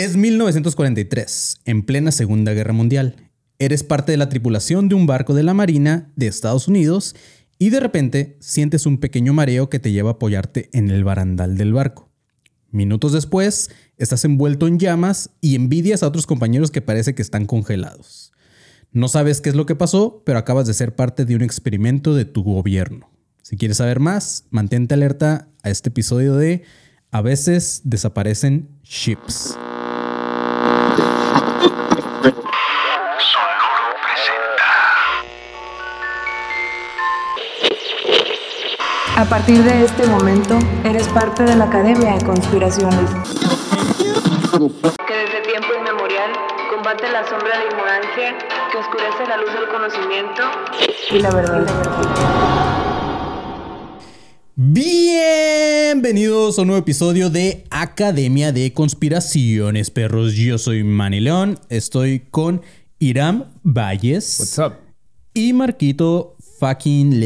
Es 1943, en plena Segunda Guerra Mundial. Eres parte de la tripulación de un barco de la Marina de Estados Unidos y de repente sientes un pequeño mareo que te lleva a apoyarte en el barandal del barco. Minutos después, estás envuelto en llamas y envidias a otros compañeros que parece que están congelados. No sabes qué es lo que pasó, pero acabas de ser parte de un experimento de tu gobierno. Si quieres saber más, mantente alerta a este episodio de A veces desaparecen ships. A partir de este momento, eres parte de la Academia de Conspiraciones. Que desde tiempo inmemorial combate la sombra de ignorancia que oscurece la luz del conocimiento y la verdad. Bienvenidos a un nuevo episodio de Academia de Conspiraciones, perros. Yo soy Manny León, estoy con Iram Valles. What's up? Y Marquito fucking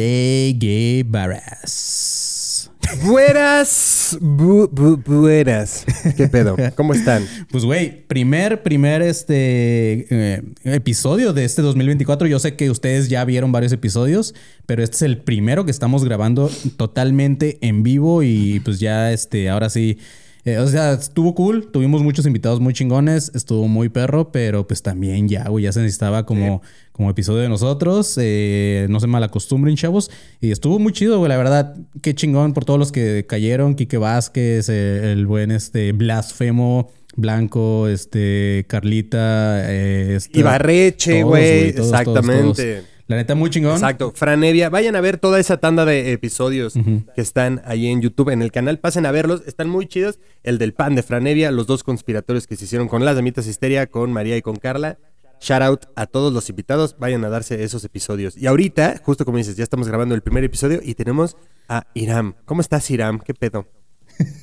Leguevaras. Buenas, bu, bu- buenas. ¿Qué pedo? ¿Cómo están? Pues güey, primer, primer este eh, episodio de este 2024. Yo sé que ustedes ya vieron varios episodios, pero este es el primero que estamos grabando totalmente en vivo y pues ya este, ahora sí. Eh, o sea, estuvo cool, tuvimos muchos invitados muy chingones, estuvo muy perro, pero pues también ya, güey, ya se necesitaba como, como episodio de nosotros. eh, no se malacostumbren, chavos. Y estuvo muy chido, güey, la verdad. Qué chingón por todos los que cayeron. Quique Vázquez, eh, el buen este Blasfemo, Blanco, este Carlita, eh, esta- Ibarreche, güey. todos, Exactamente. todos. La neta, muy chingón. Exacto. Franevia. Vayan a ver toda esa tanda de episodios que están ahí en YouTube, en el canal. Pasen a verlos. Están muy chidos. El del pan de Franevia, los dos conspiratorios que se hicieron con las damitas Histeria, con María y con Carla. Shout out a todos los invitados. Vayan a darse esos episodios. Y ahorita, justo como dices, ya estamos grabando el primer episodio y tenemos a Iram. ¿Cómo estás, Iram? ¿Qué pedo?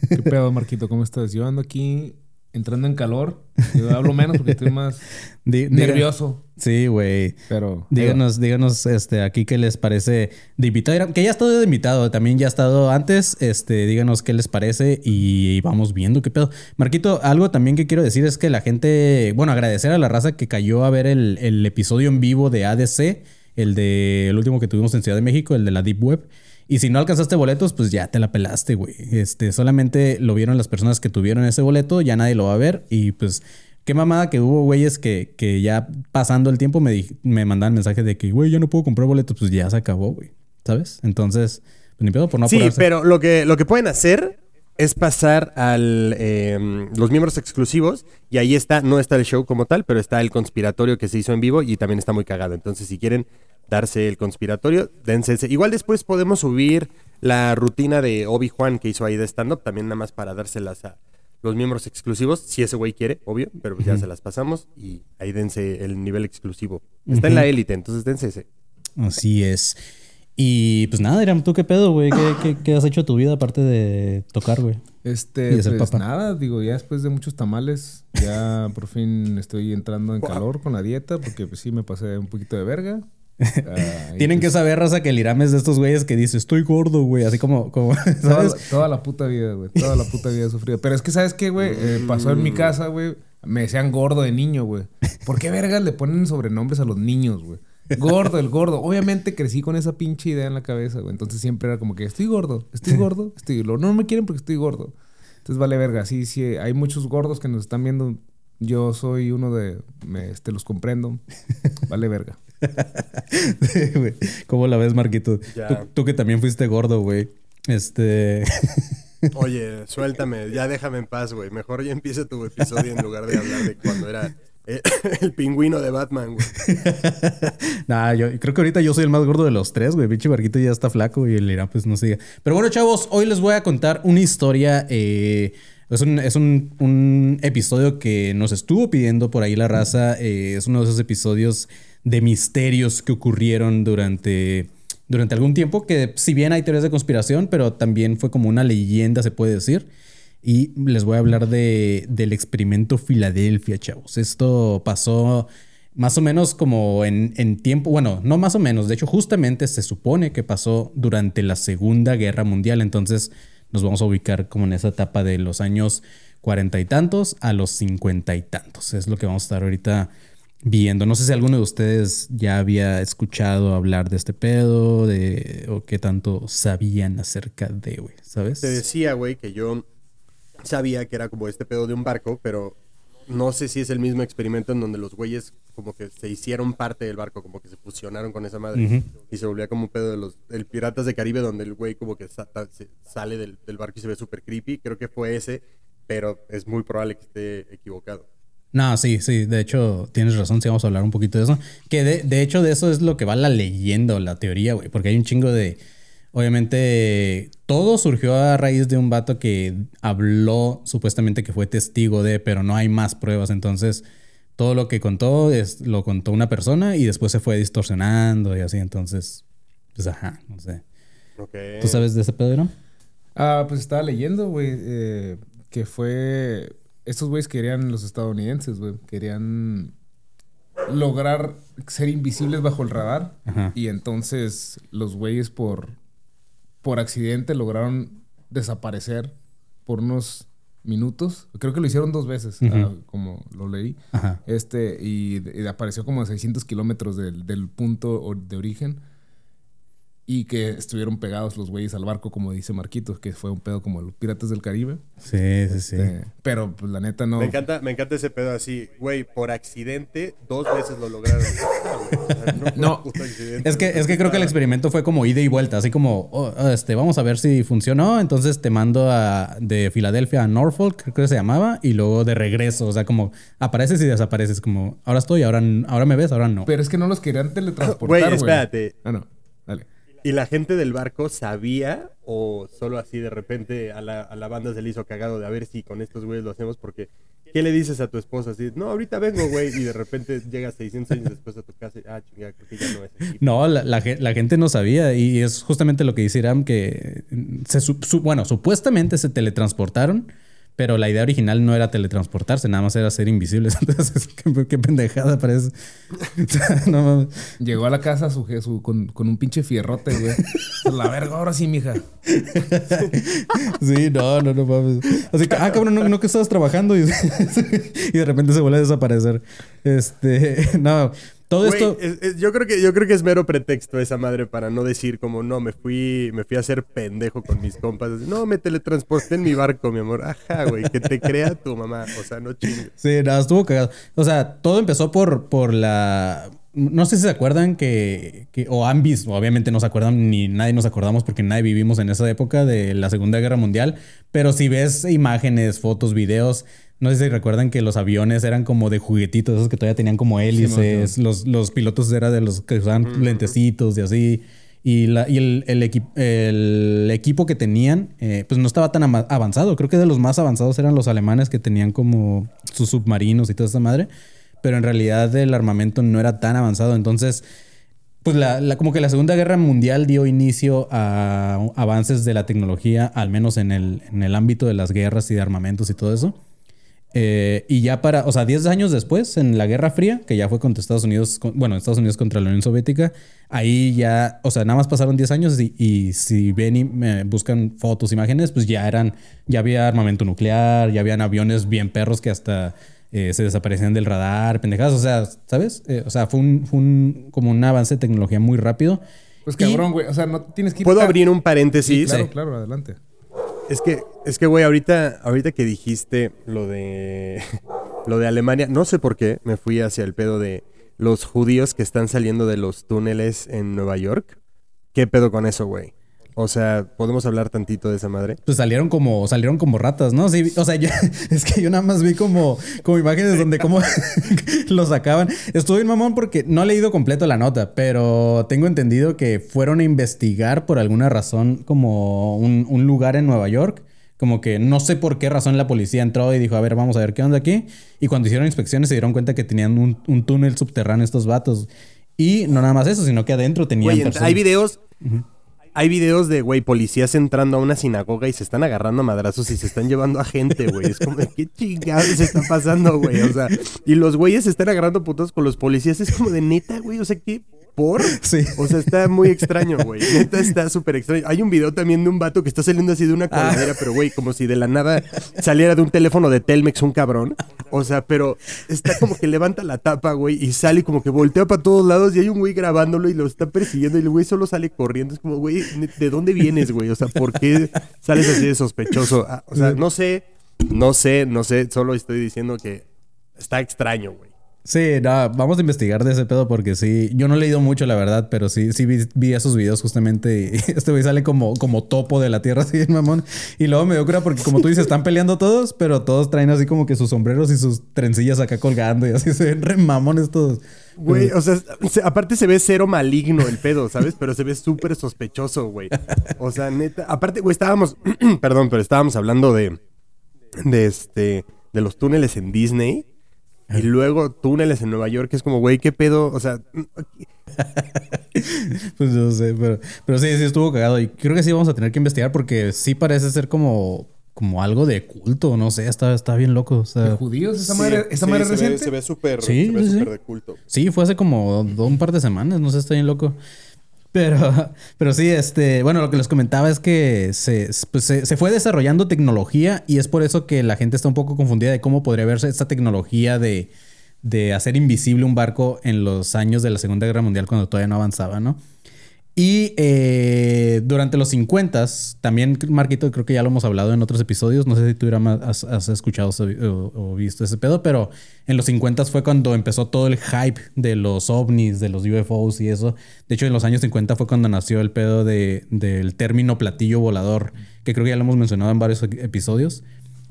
¿Qué pedo, Marquito? ¿Cómo estás? Yo ando aquí entrando en calor. Yo hablo menos porque estoy más diga- nervioso. Sí, güey. Pero. Díganos, díganos este, aquí qué les parece de invitado. Que ya ha estado de invitado, también ya ha estado antes. Este, díganos qué les parece y vamos viendo qué pedo. Marquito, algo también que quiero decir es que la gente, bueno, agradecer a la raza que cayó a ver el, el episodio en vivo de ADC, el de el último que tuvimos en Ciudad de México, el de la Deep Web. Y si no alcanzaste boletos, pues ya te la pelaste, güey. Este, solamente lo vieron las personas que tuvieron ese boleto, ya nadie lo va a ver. Y pues, qué mamada que hubo güeyes que, que ya pasando el tiempo me, me mandaban mensajes de que, güey, ya no puedo comprar boletos, pues ya se acabó, güey. ¿Sabes? Entonces, pues ni pedo por no Sí, apurarse. pero lo que, lo que pueden hacer es pasar al eh, los miembros exclusivos y ahí está, no está el show como tal, pero está el conspiratorio que se hizo en vivo y también está muy cagado. Entonces, si quieren darse el conspiratorio, dense ese. Igual después podemos subir la rutina de Obi-Juan que hizo ahí de stand-up, también nada más para dárselas a los miembros exclusivos, si ese güey quiere, obvio, pero pues ya se las pasamos y ahí dense el nivel exclusivo. Está en la élite, entonces dense ese. Así es. Y pues nada, Iram, ¿tú qué pedo, güey? ¿Qué, qué, qué has hecho de tu vida aparte de tocar, güey? Este, Y de ser pues nada, digo, ya después de muchos tamales, ya por fin estoy entrando en calor con la dieta, porque pues sí me pasé un poquito de verga. Ah, Tienen que pues, saber, raza, que el Iram es de estos güeyes que dice, estoy gordo, güey. Así como, como Toda, la- toda la puta vida, güey. Toda la puta vida he sufrido. Pero es que, ¿sabes qué, güey? Eh, pasó en mi casa, güey. Me decían gordo de niño, güey. ¿Por qué vergas le ponen sobrenombres a los niños, güey? Gordo, el gordo. Obviamente crecí con esa pinche idea en la cabeza, güey. Entonces siempre era como que estoy gordo, estoy gordo, estoy gordo. No me quieren porque estoy gordo. Entonces vale verga. Sí, sí, hay muchos gordos que nos están viendo. Yo soy uno de. Me, este, los comprendo. Vale verga. Sí, güey. ¿Cómo la ves, Marquito? Tú que también fuiste gordo, güey. Este. Oye, suéltame, ya déjame en paz, güey. Mejor ya empieza tu episodio en lugar de hablar de cuando era eh, el pingüino de Batman, güey. nah, yo creo que ahorita yo soy el más gordo de los tres, güey. Pinche Marquito ya está flaco y el Irán, pues no sigue. Pero bueno, chavos, hoy les voy a contar una historia. eh, es un, es un- un episodio que nos estuvo pidiendo por ahí la raza. eh, es uno de esos episodios de misterios que ocurrieron durante, durante algún tiempo. Que si bien hay teorías de conspiración, pero también fue como una leyenda, se puede decir. Y les voy a hablar de, del experimento Filadelfia, chavos. Esto pasó más o menos como en, en tiempo, bueno, no más o menos, de hecho justamente se supone que pasó durante la Segunda Guerra Mundial, entonces nos vamos a ubicar como en esa etapa de los años cuarenta y tantos a los cincuenta y tantos. Es lo que vamos a estar ahorita viendo. No sé si alguno de ustedes ya había escuchado hablar de este pedo, de o qué tanto sabían acerca de, güey, ¿sabes? Te decía, güey, que yo sabía que era como este pedo de un barco, pero no sé si es el mismo experimento en donde los güeyes como que se hicieron parte del barco, como que se fusionaron con esa madre y se volvía como un pedo de los el Piratas de Caribe donde el güey como que sa- se sale del, del barco y se ve súper creepy. Creo que fue ese, pero es muy probable que esté equivocado. No, sí, sí, de hecho tienes razón, sí vamos a hablar un poquito de eso. Que de, de hecho de eso es lo que va la leyenda o la teoría, güey, porque hay un chingo de... Obviamente todo surgió a raíz de un vato que habló supuestamente que fue testigo de, pero no hay más pruebas, entonces todo lo que contó es, lo contó una persona y después se fue distorsionando y así, entonces, pues ajá, no sé. ¿Tú sabes de ese pedo, Iram? Ah, pues estaba leyendo, güey, eh, que fue... Estos güeyes querían, los estadounidenses, güey, querían lograr ser invisibles bajo el radar. Ajá. Y entonces los güeyes por, por accidente lograron desaparecer por unos minutos. Creo que lo hicieron dos veces, ah, como lo leí. Ajá. Este, y, y apareció como a 600 kilómetros del, del punto de origen. Y que estuvieron pegados los güeyes al barco, como dice Marquitos, que fue un pedo como los piratas del Caribe. Sí, sí, sí. Este, pero, pues, la neta no. Me encanta, me encanta ese pedo así, güey, por accidente dos veces lo lograron. Ah, no, No. Es que, es que creo que el experimento fue como ida y vuelta, así como, oh, este, vamos a ver si funcionó, entonces te mando a, de Filadelfia a Norfolk, creo que se llamaba, y luego de regreso, o sea, como apareces y desapareces, como, ahora estoy, ahora, ahora me ves, ahora no. Pero es que no los querían teletransportar, Güey, güey. espérate. Ah, no. ¿Y la gente del barco sabía o solo así de repente a la, a la banda se le hizo cagado de a ver si con estos güeyes lo hacemos? Porque, ¿qué le dices a tu esposa? Así, no, ahorita vengo, güey, y de repente llegas 600 años después a tu casa y, ah, chingada, creo que ya no es. No, la, la ge- la gente no sabía y es justamente lo que dice que se, bueno, supuestamente se teletransportaron, pero la idea original no era teletransportarse, nada más era ser invisibles. Entonces, qué, qué pendejada parece. no mames. Llegó a la casa su, su- con, con un pinche fierrote, güey. la verga, ahora sí, mija. Sí, no, no, no mames. Así que, ah, cabrón, no, no que estabas trabajando y, y de repente se vuelve a desaparecer. Este, no, todo esto. es- es- yo creo que yo creo que es mero pretexto esa madre para no decir como no me fui me fui a hacer pendejo con mis compas. No, me teletransporté en mi barco, mi amor. Ajá, güey, que te crea tu mamá, o sea, no chingues. Sí, nada, estuvo cagado. O sea, todo empezó por, por la. No sé si se acuerdan que, que- O han visto, obviamente no se acuerdan, ni nadie nos acordamos porque nadie vivimos en esa época de la Segunda Guerra Mundial. Pero si ves imágenes, fotos, videos, no sé si recuerdan que los aviones eran como de juguetitos, esos que todavía tenían como hélices. los, los pilotos eran de los que usaban lentecitos y así. Y, la, y el, el equi- el equipo que tenían, eh, pues no estaba tan avanzado. Creo que de los más avanzados eran los alemanes que tenían como sus submarinos y toda esa madre. Pero en realidad el armamento no era tan avanzado. Entonces, pues la, la- como que la Segunda Guerra Mundial dio inicio a avances de la tecnología, al menos en el, en el ámbito de las guerras y de armamentos y todo eso. Eh, y ya para, o sea, 10 años después, en la Guerra Fría, que ya fue contra Estados Unidos, con- bueno, Estados Unidos contra la Unión Soviética, ahí ya, o sea, nada más pasaron 10 años y, y si ven y me buscan fotos, imágenes, pues ya eran, ya había armamento nuclear, ya habían aviones bien perros que hasta eh, se desaparecían del radar, pendejadas, o sea, ¿sabes? Eh, o sea, fue un, fue un, como un avance de tecnología muy rápido. Pues cabrón, güey. O sea, no tienes que ir ¿Puedo tan- abrir un Sí, paréntesis? claro, claro, adelante. Es que, es que, güey, ahorita, ahorita que dijiste lo de lo de Alemania, no sé por qué me fui hacia el pedo de los judíos que están saliendo de los túneles en Nueva York. ¿Qué pedo con eso, güey? O sea, ¿podemos hablar tantito de esa madre? Pues salieron como, salieron como ratas, ¿no? Sí, o sea, yo, es que yo nada más vi como, como imágenes donde cómo lo sacaban. Estuve bien mamón porque no he leído completo la nota, pero tengo entendido que fueron a investigar por alguna razón como un, un lugar en Nueva York. Como que no sé por qué razón la policía entró y dijo, a ver, vamos a ver qué onda aquí. Y cuando hicieron inspecciones se dieron cuenta que tenían un, un túnel subterráneo estos vatos. Y no nada más eso, sino que adentro tenían ent- personas. hay videos. Hay videos de, güey, policías entrando a una sinagoga y se están agarrando a madrazos y se están llevando a gente, güey. Es como, ¿qué chingados se está pasando, güey? O sea, y los güeyes se están agarrando putos con los policías. Es como de neta, güey. O sea, ¿qué, ¿por? Sí. O sea, está muy extraño, güey. Neta está súper extraño. Hay un video también de un vato que está saliendo así de una coladera, pero güey, como si de la nada saliera de un teléfono de Telmex un cabrón. O sea, pero está como que levanta la tapa, güey, y sale como que voltea para todos lados y hay un güey grabándolo y lo está persiguiendo y el güey solo sale corriendo. Es como, güey, ¿de dónde vienes, güey? O sea, ¿por qué sales así de sospechoso? Ah, o sea, no sé, no sé, no sé, solo estoy diciendo que está extraño, güey. Sí, vamos a investigar de ese pedo porque sí, yo no he leído mucho la verdad, pero sí, sí vi, esos videos justamente este güey sale como, como topo de la tierra así, mamón. Y luego me dio cura porque como tú dices, están peleando todos, pero todos traen así como que sus sombreros y sus trencillas acá colgando y así se ven re mamones todos. Güey, o sea, se- aparte se ve cero maligno el pedo, ¿sabes? Pero se ve súper sospechoso, güey. O sea, neta. Aparte, güey, estábamos. perdón, pero estábamos hablando de. De este. De los túneles en Disney. Y luego túneles en Nueva York, que es como, güey, ¿qué pedo? O sea, Pues no sé, pero, pero sí, sí estuvo cagado. Y creo que sí vamos a tener que investigar porque sí parece ser como, como algo de culto, no sé, está, está bien loco. O sea, ¿De judíos? ¿Esa madre, esa Sí, madre se ve- reciente? Se ve súper Sí, se ve sí, sí. súper de culto. Sí, fue hace como un par de semanas, no sé, está bien loco. Pero, pero sí, este, bueno, lo que les comentaba es que se, pues, se, fue desarrollando tecnología y es por eso que la gente está un poco confundida de cómo podría verse esta tecnología de, de hacer invisible un barco en los años de la Segunda Guerra Mundial cuando todavía no avanzaba, ¿no? Y eh, durante los 50 también, Marquito, creo que ya lo hemos hablado en otros episodios. No sé si tú has, has escuchado o, o visto ese pedo, pero en los 50 fue cuando empezó todo el hype de los ovnis, de los UFOs y eso. De hecho, en los años 50 fue cuando nació el pedo de, del término platillo volador, que creo que ya lo hemos mencionado en varios episodios.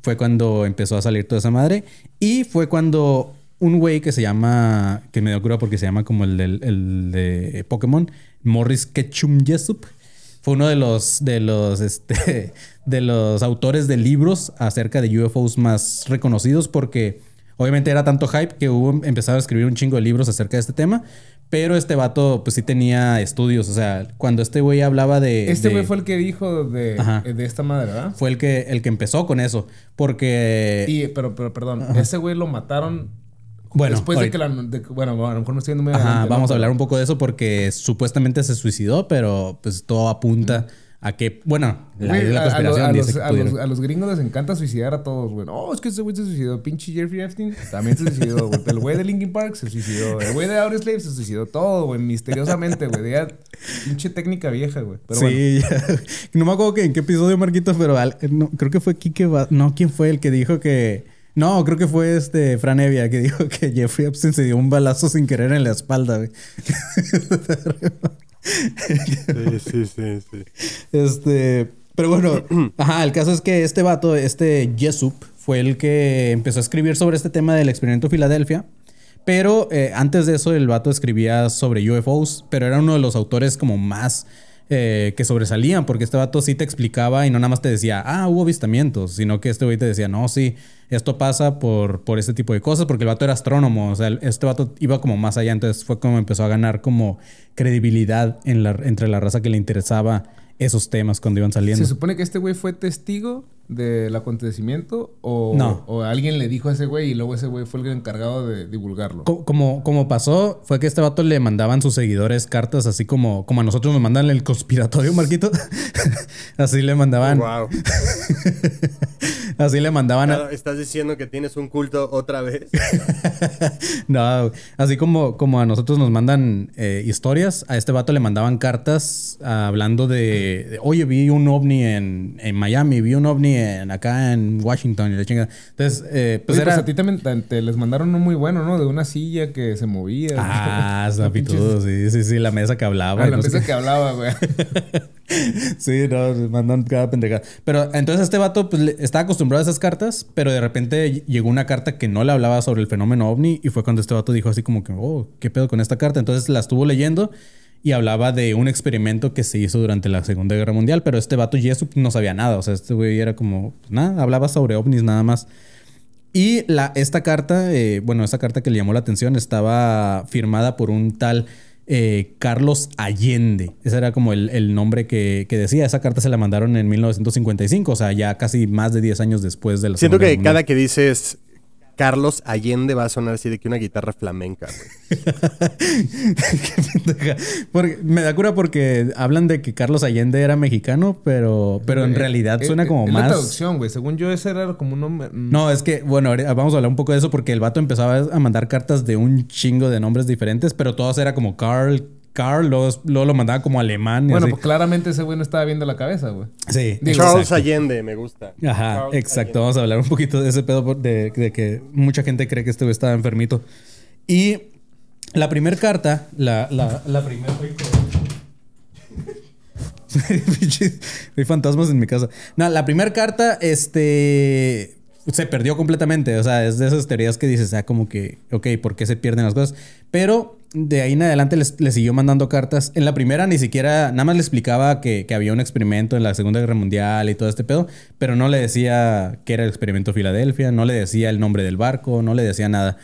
Fue cuando empezó a salir toda esa madre. Y fue cuando un güey que se llama, que me dio cura porque se llama como el, del- el de Pokémon, Morris Ketchum Jessup. Fue uno de los, de los, este, de los autores de libros acerca de UFOs más reconocidos porque obviamente era tanto hype que hubo empezado a escribir un chingo de libros acerca de este tema. Pero este vato, pues sí tenía estudios. O sea, cuando este güey hablaba de. Este güey fue el que dijo de, Ajá. de esta madre, ¿verdad? fue el que, el que empezó con eso. Porque. Y, pero, pero, perdón, ese güey lo mataron bueno, después de que la... de bueno, a lo mejor me estoy yendo muy Ajá, adelante, ¿no? vamos a hablar un poco de eso porque supuestamente se suicidó, pero pues todo apunta a que, bueno, la, Güey, la a- a, los- conspiración a dice los, que a, pudieron. los, a los gringos les encanta suicidar a todos, güey. Oh, es que ese güey se suicidó. Pinche Jeffrey Epstein también se suicidó, güey. El güey de Linkin Park se suicidó. El güey de Audioslave se suicidó. Todo, güey. Misteriosamente, güey. Pinche técnica vieja, güey. Bueno. sí, ya. no me acuerdo que en qué episodio, Marquitos, pero al- no, creo que fue Kike. No, ¿quién fue el que dijo que.? No, creo que fue este Fran Evia que dijo que Jeffrey Epstein se dio un balazo sin querer en la espalda, güey. Sí, sí, sí, sí. Este, pero bueno, ajá, el caso es que este vato, este Jessup, fue el que empezó a escribir sobre este tema del experimento Filadelfia. Pero eh, antes de eso, el vato escribía sobre UFOs, pero era uno de los autores como más eh, que sobresalían, porque este vato sí te explicaba y no nada más te decía, ah, hubo avistamientos, sino que este güey te decía, no, sí, esto pasa por, por este tipo de cosas, porque el vato era astrónomo, o sea, este vato iba como más allá, entonces fue como empezó a ganar como credibilidad entre la raza que le interesaba esos temas cuando iban saliendo. ¿Se supone que este güey fue testigo del acontecimiento? O, No. o alguien le dijo a ese güey y luego ese güey fue el encargado de divulgarlo? Co- Como, como pasó, fue que este vato le mandaban sus seguidores cartas, así como, como a nosotros nos mandan el conspiratorio, Marquito. así le mandaban. Wow. Así le mandaban. a- ¿Estás diciendo que tienes un culto otra vez? no, así como, como a nosotros nos mandan eh, historias, a este vato le mandaban cartas ah, hablando de, de, oye, vi un ovni en, en Miami, vi un ovni en, acá en Washington y la chingada. Entonces, eh, pues Oye, era. pues a ti también te, te les mandaron uno muy bueno, ¿no? De una silla que se movía. Ah, zapitudo, sí, sí, sí, la mesa que hablaba. Ah, la no mesa que hablaba, güey. Sí, no, mandan cada pendejada. Pero entonces este vato pues, le- estaba acostumbrado a esas cartas, pero de repente llegó una carta que no le hablaba sobre el fenómeno ovni y fue cuando este vato dijo así como que, oh, ¿qué pedo con esta carta? Entonces la estuvo leyendo y hablaba de un experimento que se hizo durante la Segunda Guerra Mundial, pero este vato Jessup no sabía nada, o sea, este güey era como, pues, nada, hablaba sobre ovnis nada más. Y la, esta carta, eh, bueno, esta carta que le llamó la atención estaba firmada por un tal eh, Carlos Allende. Ese era como el, el nombre que, que decía. Esa carta se la mandaron en 1955, o sea, ya casi más de 10 años después de la Siento Segunda que Guerra cada Mundial. que dices Carlos Allende va a sonar así de que una guitarra flamenca, güey. Qué pendeja. Porque- me da cura porque hablan de que Carlos Allende era mexicano, pero, pero en Eh, realidad eh, suena eh, como es La más. traducción, güey. Según yo, ese era como un nombre. mm, No, es que, bueno, ahorita vamos a hablar un poco de eso porque el vato empezaba a mandar cartas de un chingo de nombres diferentes, pero todos era como Carl, Carl, luego, luego lo mandaba como alemán. y Bueno, así. pues claramente ese güey no estaba viendo la cabeza, güey. sí, digo, Charles exacto. Allende, me gusta. Ajá, Charles exacto. Allende. Vamos a hablar un poquito de ese pedo de, de que mucha gente cree que este güey estaba enfermito. Y la primera carta, la, la, la primera. Hay fantasmas en mi casa. No, la primera carta, este. Se perdió completamente. O sea, es de esas teorías que dices, ah, como que, ok, ¿por qué se pierden las cosas? Pero de ahí en adelante les siguió mandando cartas. En la primera ni siquiera, nada más le explicaba que, que había un experimento en la Segunda Guerra Mundial y todo este pedo, pero no le decía que era el experimento Filadelfia, no le decía el nombre del barco, no le decía nada.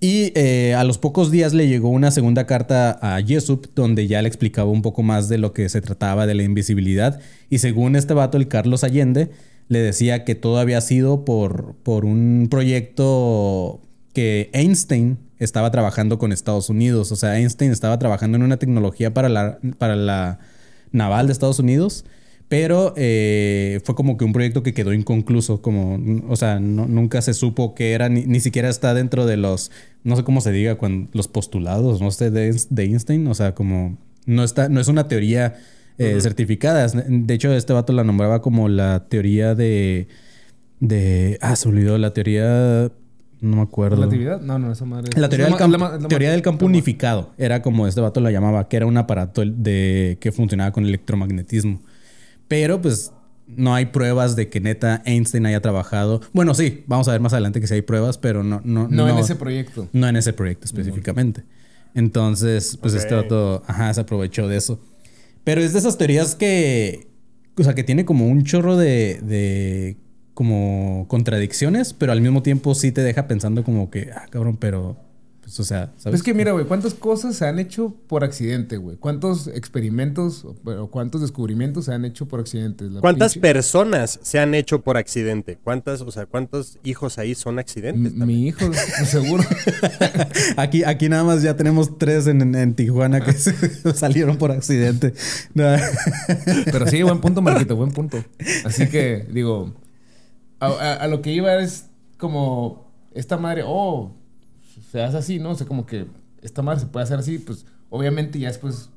Y eh, a los pocos días le llegó una segunda carta a Yesup donde ya le explicaba un poco más de lo que se trataba de la invisibilidad. Y según este vato, el Carlos Allende, le decía que todo había sido por, por un proyecto que Einstein estaba trabajando con Estados Unidos. O sea, Einstein estaba trabajando en una tecnología para la, para la naval de Estados Unidos. Pero eh, fue como que un proyecto que quedó inconcluso, como, o sea, no- nunca se supo que era, ni, ni siquiera está dentro de los, no sé cómo se diga, cuando, los postulados, no sé, de, de Einstein, o sea, como, no está, no es una teoría eh, certificada. De hecho, este vato la nombraba como la teoría de, de, ah, se olvidó, la teoría, no me acuerdo. ¿Relatividad? No, no, esa madre. La es teoría, del, campo, la la teoría del la unificado era como este vato la llamaba, que era un aparato de, que funcionaba con electromagnetismo. Pero pues no hay pruebas de que neta Einstein haya trabajado. Bueno, sí, vamos a ver más adelante que sí hay pruebas, pero no, no, No, en ese proyecto. no en ese proyecto específicamente. Entonces, pues este vato, ajá, se aprovechó de eso. Pero es de esas teorías que, o sea, que tiene como un chorro de, de como contradicciones, pero al mismo tiempo sí te deja pensando como que, ah, cabrón, pero, pues, o sea, ¿sabes? Es que mira, güey, ¿cuántas cosas se han hecho por accidente, güey? ¿Cuántos experimentos o o cuántos descubrimientos se han hecho por accidente? La ¿Cuántas pinche- personas se han hecho por accidente? ¿Cuántas, o sea, cuántos hijos ahí son accidentes? M- también? Mi hijo, seguro. Aquí, aquí nada más ya tenemos tres en, en- en Tijuana que se- salieron por accidente. Pero sí, buen punto, Marquito, buen punto. Así que, digo, a, a- a lo que iba es como esta madre, oh, se hace así, ¿no? O sea, como que esta madre se puede hacer así, pues obviamente ya después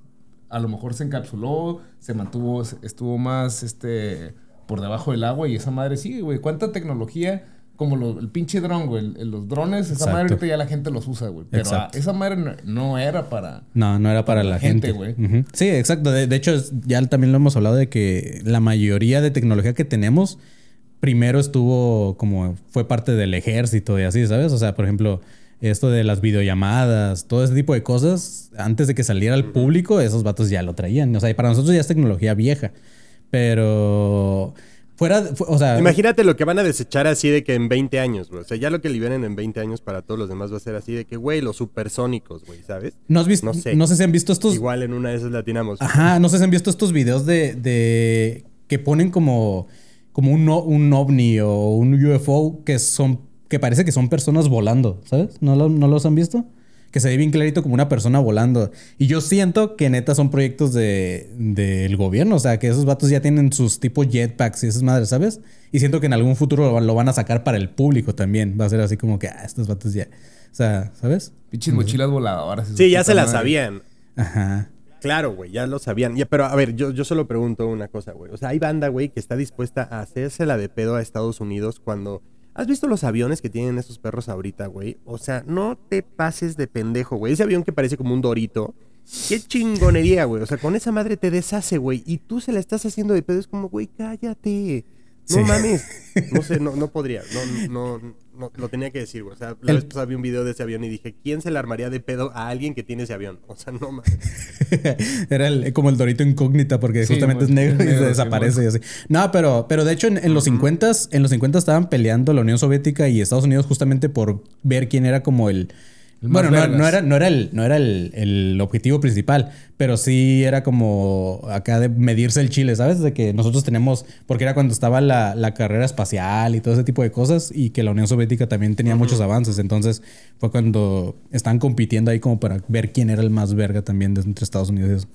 a lo mejor se encapsuló, se mantuvo, estuvo más este por debajo del agua y esa madre sí, güey. ¿Cuánta tecnología? Como lo- el pinche dron, güey. el- los drones, esa madre ahorita ya la gente los usa, güey. Pero ah, esa madre no, no era para... No, no era para la gente. güey. Sí, exacto. De, de hecho, ya también lo hemos hablado de que la mayoría de tecnología que tenemos primero estuvo como fue parte del ejército y así, ¿sabes? O sea, por ejemplo, esto de las videollamadas, todo ese tipo de cosas, antes de que saliera al público, esos vatos ya lo traían. O sea, y para nosotros ya es tecnología vieja. Pero fuera, fu- o sea, Imagínate lo que van a desechar así de que en 20 años, güey. O sea, ya lo que liberen en 20 años para todos los demás va a ser así de que, güey, los supersónicos, güey, ¿sabes? ¿no has visto? no No sé. sé. si han visto estos Igual en una de esas latinamos. Ajá, no sé si han visto estos videos de, de que ponen como, como un, un ovni o un UFO que son que parece que son personas volando, ¿sabes? ¿No, lo- no los han visto? Que se ve bien clarito como una persona volando. Y yo siento que neta son proyectos de, del gobierno. O sea, que esos vatos ya tienen sus tipos jetpacks y esas madres, ¿sabes? Y siento que en algún futuro lo, van- lo van a sacar para el público también. Va a ser así como que, ah, estos vatos ya. O sea, ¿sabes? Pinches mochilas voladoras. Sí, ya se la madre. sabían. Ajá. Claro, güey, ya lo sabían. Ya, pero a ver, yo, yo solo pregunto una cosa, güey. O sea, hay banda, güey, que está dispuesta a hacerse la de pedo a Estados Unidos cuando... ¿Has visto los aviones que tienen esos perros ahorita, güey? O sea, no te pases de pendejo, güey. Ese avión que parece como un dorito. Qué chingonería, güey. O sea, con esa madre te deshace, güey. Y tú se la estás haciendo de pedo. Es como, güey, cállate. No Sí. mames. No sé, no, no podría. No, no, no, lo tenía que decir, güey. O sea, la El- vez pasada vi un video de ese avión y dije, ¿quién se le armaría de pedo a alguien que tiene ese avión? O sea, no mames. Era el- como el Dorito incógnita porque Sí, justamente es negro, es y negro, se sí, desaparece y así. No, pero, pero de hecho en, en los 50 en los 50 estaban peleando la Unión Soviética y Estados Unidos justamente por ver quién era como el, más Bueno, no, no era, no era, el, no era el, el objetivo principal, pero sí era como acá de medirse el chile, ¿sabes? De que nosotros tenemos, porque era cuando estaba la, la carrera espacial y todo ese tipo de cosas, y que la Unión Soviética también tenía muchos avances. Entonces fue cuando estaban compitiendo ahí como para ver quién era el más verga también entre Estados Unidos y eso.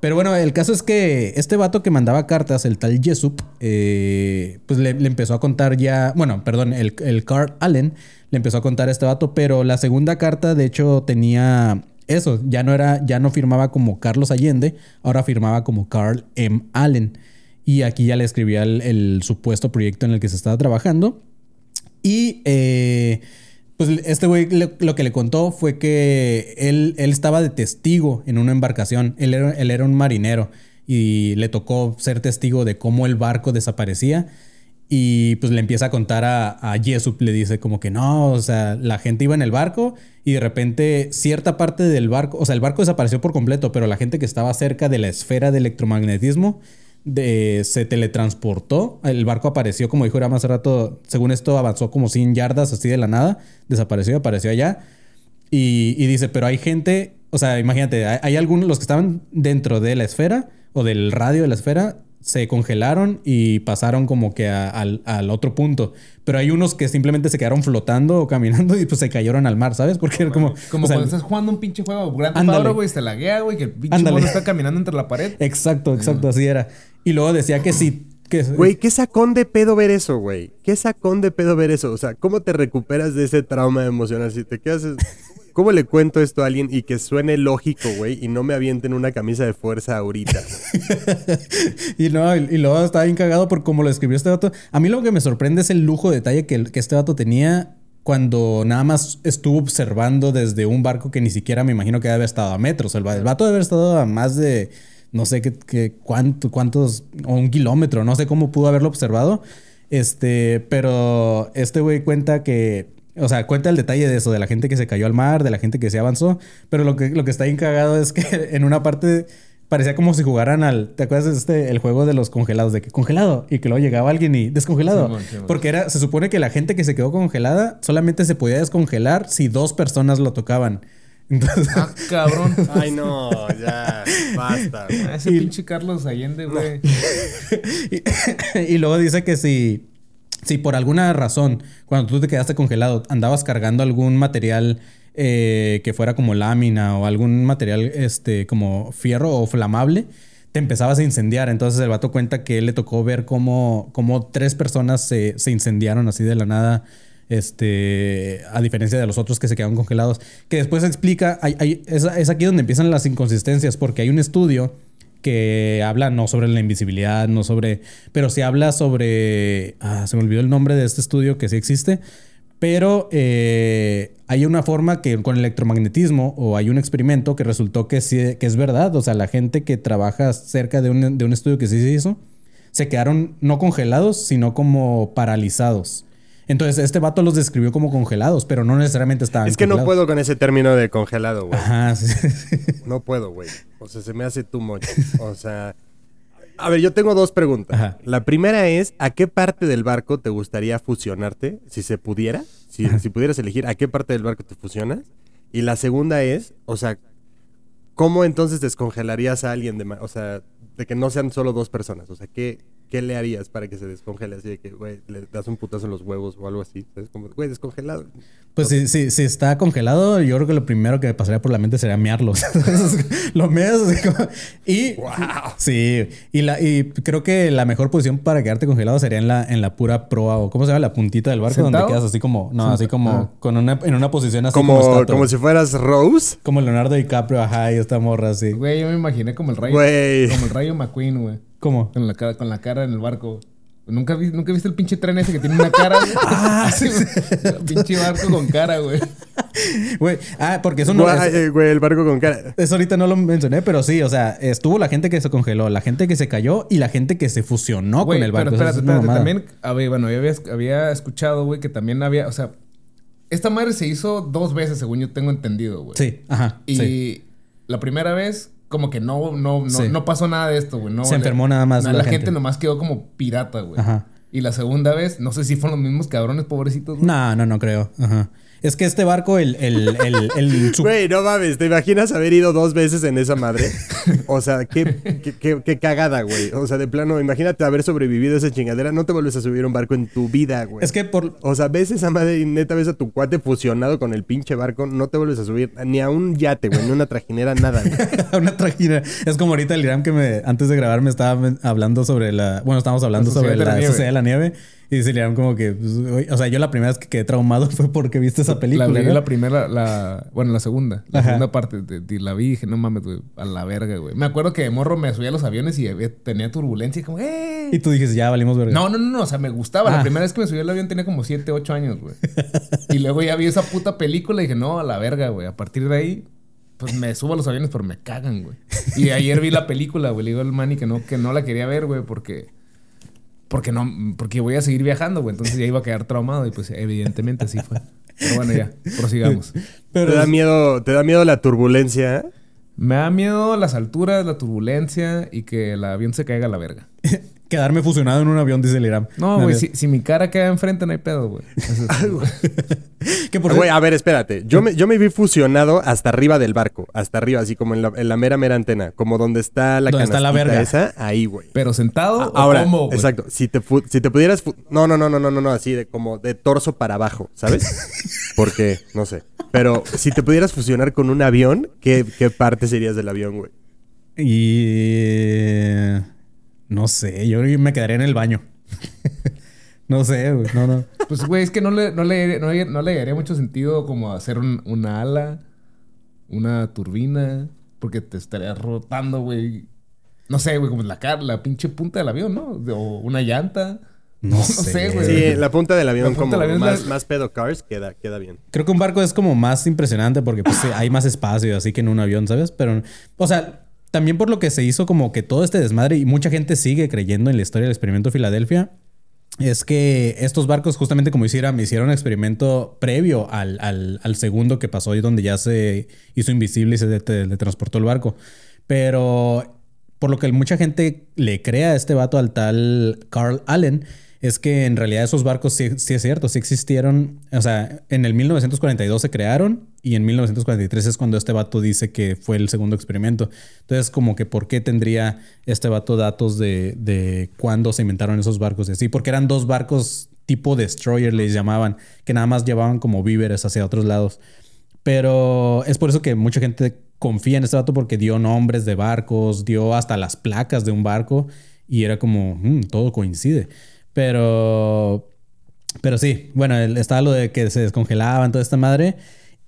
Pero bueno, el caso es que este vato que mandaba cartas, el tal Jesup, eh, pues le, empezó a contar ya, bueno, perdón, el, el Carl Allen le empezó a contar este vato, pero la segunda carta de hecho tenía eso, ya no era, ya no firmaba como Carlos Allende, ahora firmaba como Carl M. Allen. Y aquí ya le escribía el, el supuesto proyecto en el que se estaba trabajando. Y eh, pues este güey lo que le contó fue que él, él estaba de testigo en una embarcación. Él era, él era un marinero y le tocó ser testigo de cómo el barco desaparecía. Y pues le empieza a contar a, a Jesup, le dice como que no, o sea, la gente iba en el barco y de repente cierta parte del barco, o sea, el barco desapareció por completo, pero la gente que estaba cerca de la esfera de electromagnetismo de- se teletransportó. El barco apareció, como dijo Irama hace rato, según esto avanzó como 100 yardas así de la nada, desapareció y apareció allá. Y, y dice, pero hay gente, o sea, imagínate, hay, hay algunos, los que estaban dentro de la esfera o del radio de la esfera, se congelaron y pasaron como que a- al, al otro punto. Pero hay unos que simplemente se quedaron flotando o caminando y pues se cayeron al mar, ¿sabes? Porque era como... Como o sea, cuando estás jugando un pinche juego Grand Theft Ándale. Auto, güey, se laguea, güey, que el pinche Ándale. mono está caminando entre la pared. Exacto, exacto, así era. Y luego decía que sí... Que, Güey, ¿qué sacón de pedo ver eso, güey? ¿Qué sacón de pedo ver eso? O sea, ¿cómo te recuperas de ese trauma emocional? Si te quedas... ¿Cómo le cuento esto a alguien y que suene lógico, güey? Y no me avienten una camisa de fuerza ahorita. y, no, y, y luego estaba bien cagado por cómo lo escribió este vato. A mí lo que me sorprende es el lujo de detalle que, este vato tenía cuando nada más estuvo observando desde un barco que ni siquiera me imagino que debe haber estado a metros. El, el vato debe haber estado a más de no sé qué, qué- cuánto, cuántos, o un kilómetro, no sé cómo pudo haberlo observado. Este, pero este güey cuenta que, o sea, cuenta el detalle de eso, de la gente que se cayó al mar, de la gente que se avanzó. Pero lo que, lo que está bien cagado es que en una parte parecía como si jugaran al, ¿te acuerdas de este, el juego de los congelados? De que congelado y que luego llegaba alguien y descongelado. Porque era, se supone que la gente que se quedó congelada solamente se podía descongelar si dos personas lo tocaban. Entonces, Ah, cabrón. Ay, no, ya. Basta, güey. Ese pinche Carlos Allende, güey. y, y luego dice que si, si por alguna razón, cuando tú te quedaste congelado, andabas cargando algún material eh, que fuera como lámina o algún material este, como fierro o flamable, te empezabas a incendiar. Entonces el vato cuenta que le tocó ver cómo, tres personas se, se incendiaron así de la nada. Este, a diferencia de los otros que se quedaron congelados, que después explica, es aquí donde empiezan las inconsistencias, porque hay un estudio que habla no sobre la invisibilidad, no sobre, pero sí habla sobre, ah, se me olvidó el nombre de este estudio que sí existe, pero eh, hay una forma que con electromagnetismo o hay un experimento que resultó que sí, que es verdad, o sea, la gente que trabaja cerca de un, de un estudio que sí se hizo, se quedaron no congelados, sino como paralizados. Entonces, este vato los describió como congelados, pero no necesariamente estaban Es que no puedo con ese término de congelado, güey. Ajá, sí, sí. No puedo, güey. O sea, se me hace too much. O sea. A ver, yo tengo dos preguntas. Ajá. La primera es: ¿a qué parte del barco te gustaría fusionarte? Si se pudiera. Si, si pudieras elegir, ¿a qué parte del barco te fusionas? Y la segunda es: o sea, ¿cómo entonces descongelarías a alguien de O sea, de que no sean solo dos personas. O sea, ¿qué, qué le harías para que se descongele? Así de que, güey, le das un putazo en los huevos o algo así. ¿Sabes? Como, güey, descongelado. Pues si, si, si está congelado, yo creo que lo primero que me pasaría por la mente sería mearlos. lo meas así como- y sí, y la y creo que la mejor posición para quedarte congelado sería en la en la pura proa o cómo se llama la puntita del barco donde quedas así como no, así como Ah. con una en una posición así como Como, si fueras Rose. como Leonardo DiCaprio, ajá, y esta morra así. Güey, yo me imaginé como el rayo. Güey. Como el rayo McQueen, güey. ¿Cómo? Con la cara, con la cara en el barco. ¿Nunca, vi, ¿Nunca viste el pinche tren ese que tiene una cara? güey? Ah, sí. Pinche barco con cara, güey. Güey, ah, porque eso no Güey, es- eh, güey, el barco con cara. Eso ahorita no lo mencioné, pero sí, o sea, estuvo la gente que se congeló, la gente que se cayó y la gente que se fusionó Güey, con el barco. Pero espérate, es espérate. También, a ver, bueno, yo había, había escuchado, güey, que también había, o sea, esta madre se hizo dos veces, según yo tengo entendido, güey. Sí, ajá. Y sí. la primera vez, como que no, no, no, Sí. no pasó nada de esto, güey. No, Se enfermó nada más La, la gente. gente. nomás quedó como pirata, güey. Ajá. Y la segunda vez, no sé si fueron los mismos cabrones, pobrecitos, güey. No, no, no creo. Ajá. Es que este barco, el, el, el, el su- Güey, no mames, ¿te imaginas haber ido dos veces en esa madre? O sea, qué, qué, qué- qué cagada, güey. O sea, de plano, imagínate haber sobrevivido a esa chingadera. No te vuelves a subir a un barco en tu vida, güey. es que por, O sea, ves esa madre y neta ves a tu cuate fusionado con el pinche barco, no te vuelves a subir ni a un yate, güey, ni a una trajinera, nada, güey. una trajina. Es como ahorita el Iram que me, antes de grabar me estaba hablando sobre la, bueno, estábamos hablando sobre la la Nieve. sociedad de la nieve. Y dice el Iram como que, pues, o sea, yo la primera vez que quedé traumado fue porque viste esa película. La vi ¿no? la primera, la, bueno, la segunda. La Ajá. segunda parte. de- de- la vi y dije, no mames, güey, a la verga, güey. Me acuerdo que de morro me subía a los aviones y había- tenía turbulencia y como, ¡eh! Y tú dijiste, ya valimos verga. No, no, no, no, o sea, me gustaba. Ah. La primera vez que me subí al avión tenía como 7, 8 años, güey. y luego ya vi esa puta película y dije, no, a la verga, güey. A partir de ahí, pues me subo a los aviones, pero me cagan, güey. Y ayer vi la película, güey. Le digo al Manny que no, que no la quería ver, güey, porque. Porque no, porque voy a seguir viajando, güey. Entonces ya iba a quedar traumado y pues evidentemente así fue. Pero bueno, ya, prosigamos. Pero te da miedo, te da miedo la turbulencia. ¿eh? Me da miedo las alturas, la turbulencia y que el avión se caiga a la verga. quedarme fusionado en un avión, dice el Iram. No, güey, si, si mi cara queda enfrente no hay pedo, güey. Eso es- Que por Güey, a ver, espérate. Yo me, yo me vi fusionado hasta arriba del barco. Hasta arriba, así como en la, en la mera, mera antena. Como donde está la Donde está la verga. esa. Ahí, güey. Pero sentado o Ahora, cómo, güey? exacto. Si te, fu- si te pudieras... fu- No, no, no, no, no, no, no. Así de como de torso para abajo, ¿sabes? Porque, no sé. Pero si te pudieras fusionar con un avión, ¿qué, qué parte serías del avión, güey? Y... No sé, yo me quedaría en el baño. no sé, güey, no, no. Pues, güey, es que no le, no le, no le, no le daría mucho sentido como hacer un- una ala, una turbina, porque te estarías rotando, güey. No sé, güey, como la cara, la pinche punta del avión, ¿no? O una llanta. No sé, güey. Sí, la punta del avión punta como del avión más, la- más pedo cars queda, queda bien. Creo que un barco es como más impresionante porque pues, hay más espacio, así que en un avión, ¿sabes? Pero, o sea, también por lo que se hizo como que todo este desmadre y mucha gente sigue creyendo en la historia del experimento Filadelfia, es que estos barcos, justamente como hiciera, me hicieron un experimento previo al, al- segundo que pasó y donde ya se hizo invisible y se de- teletransportó el barco. Pero por lo que mucha gente le crea a este vato al tal Carl Allen, es que en realidad esos barcos sí, sí es cierto, sí existieron. O sea, en el 1942 se crearon y en 1943 es cuando este vato dice que fue el segundo experimento. Entonces, como que por qué tendría este vato datos de, de cuándo se inventaron esos barcos y así, porque eran dos barcos tipo destroyer, les llamaban, que nada más llevaban como víveres hacia otros lados. Pero es por eso que mucha gente confía en este dato porque dio nombres de barcos, dio hasta las placas de un barco y era como, "Mm, todo coincide. Pero, pero sí, bueno, estaba lo de que se descongelaban, toda esta madre.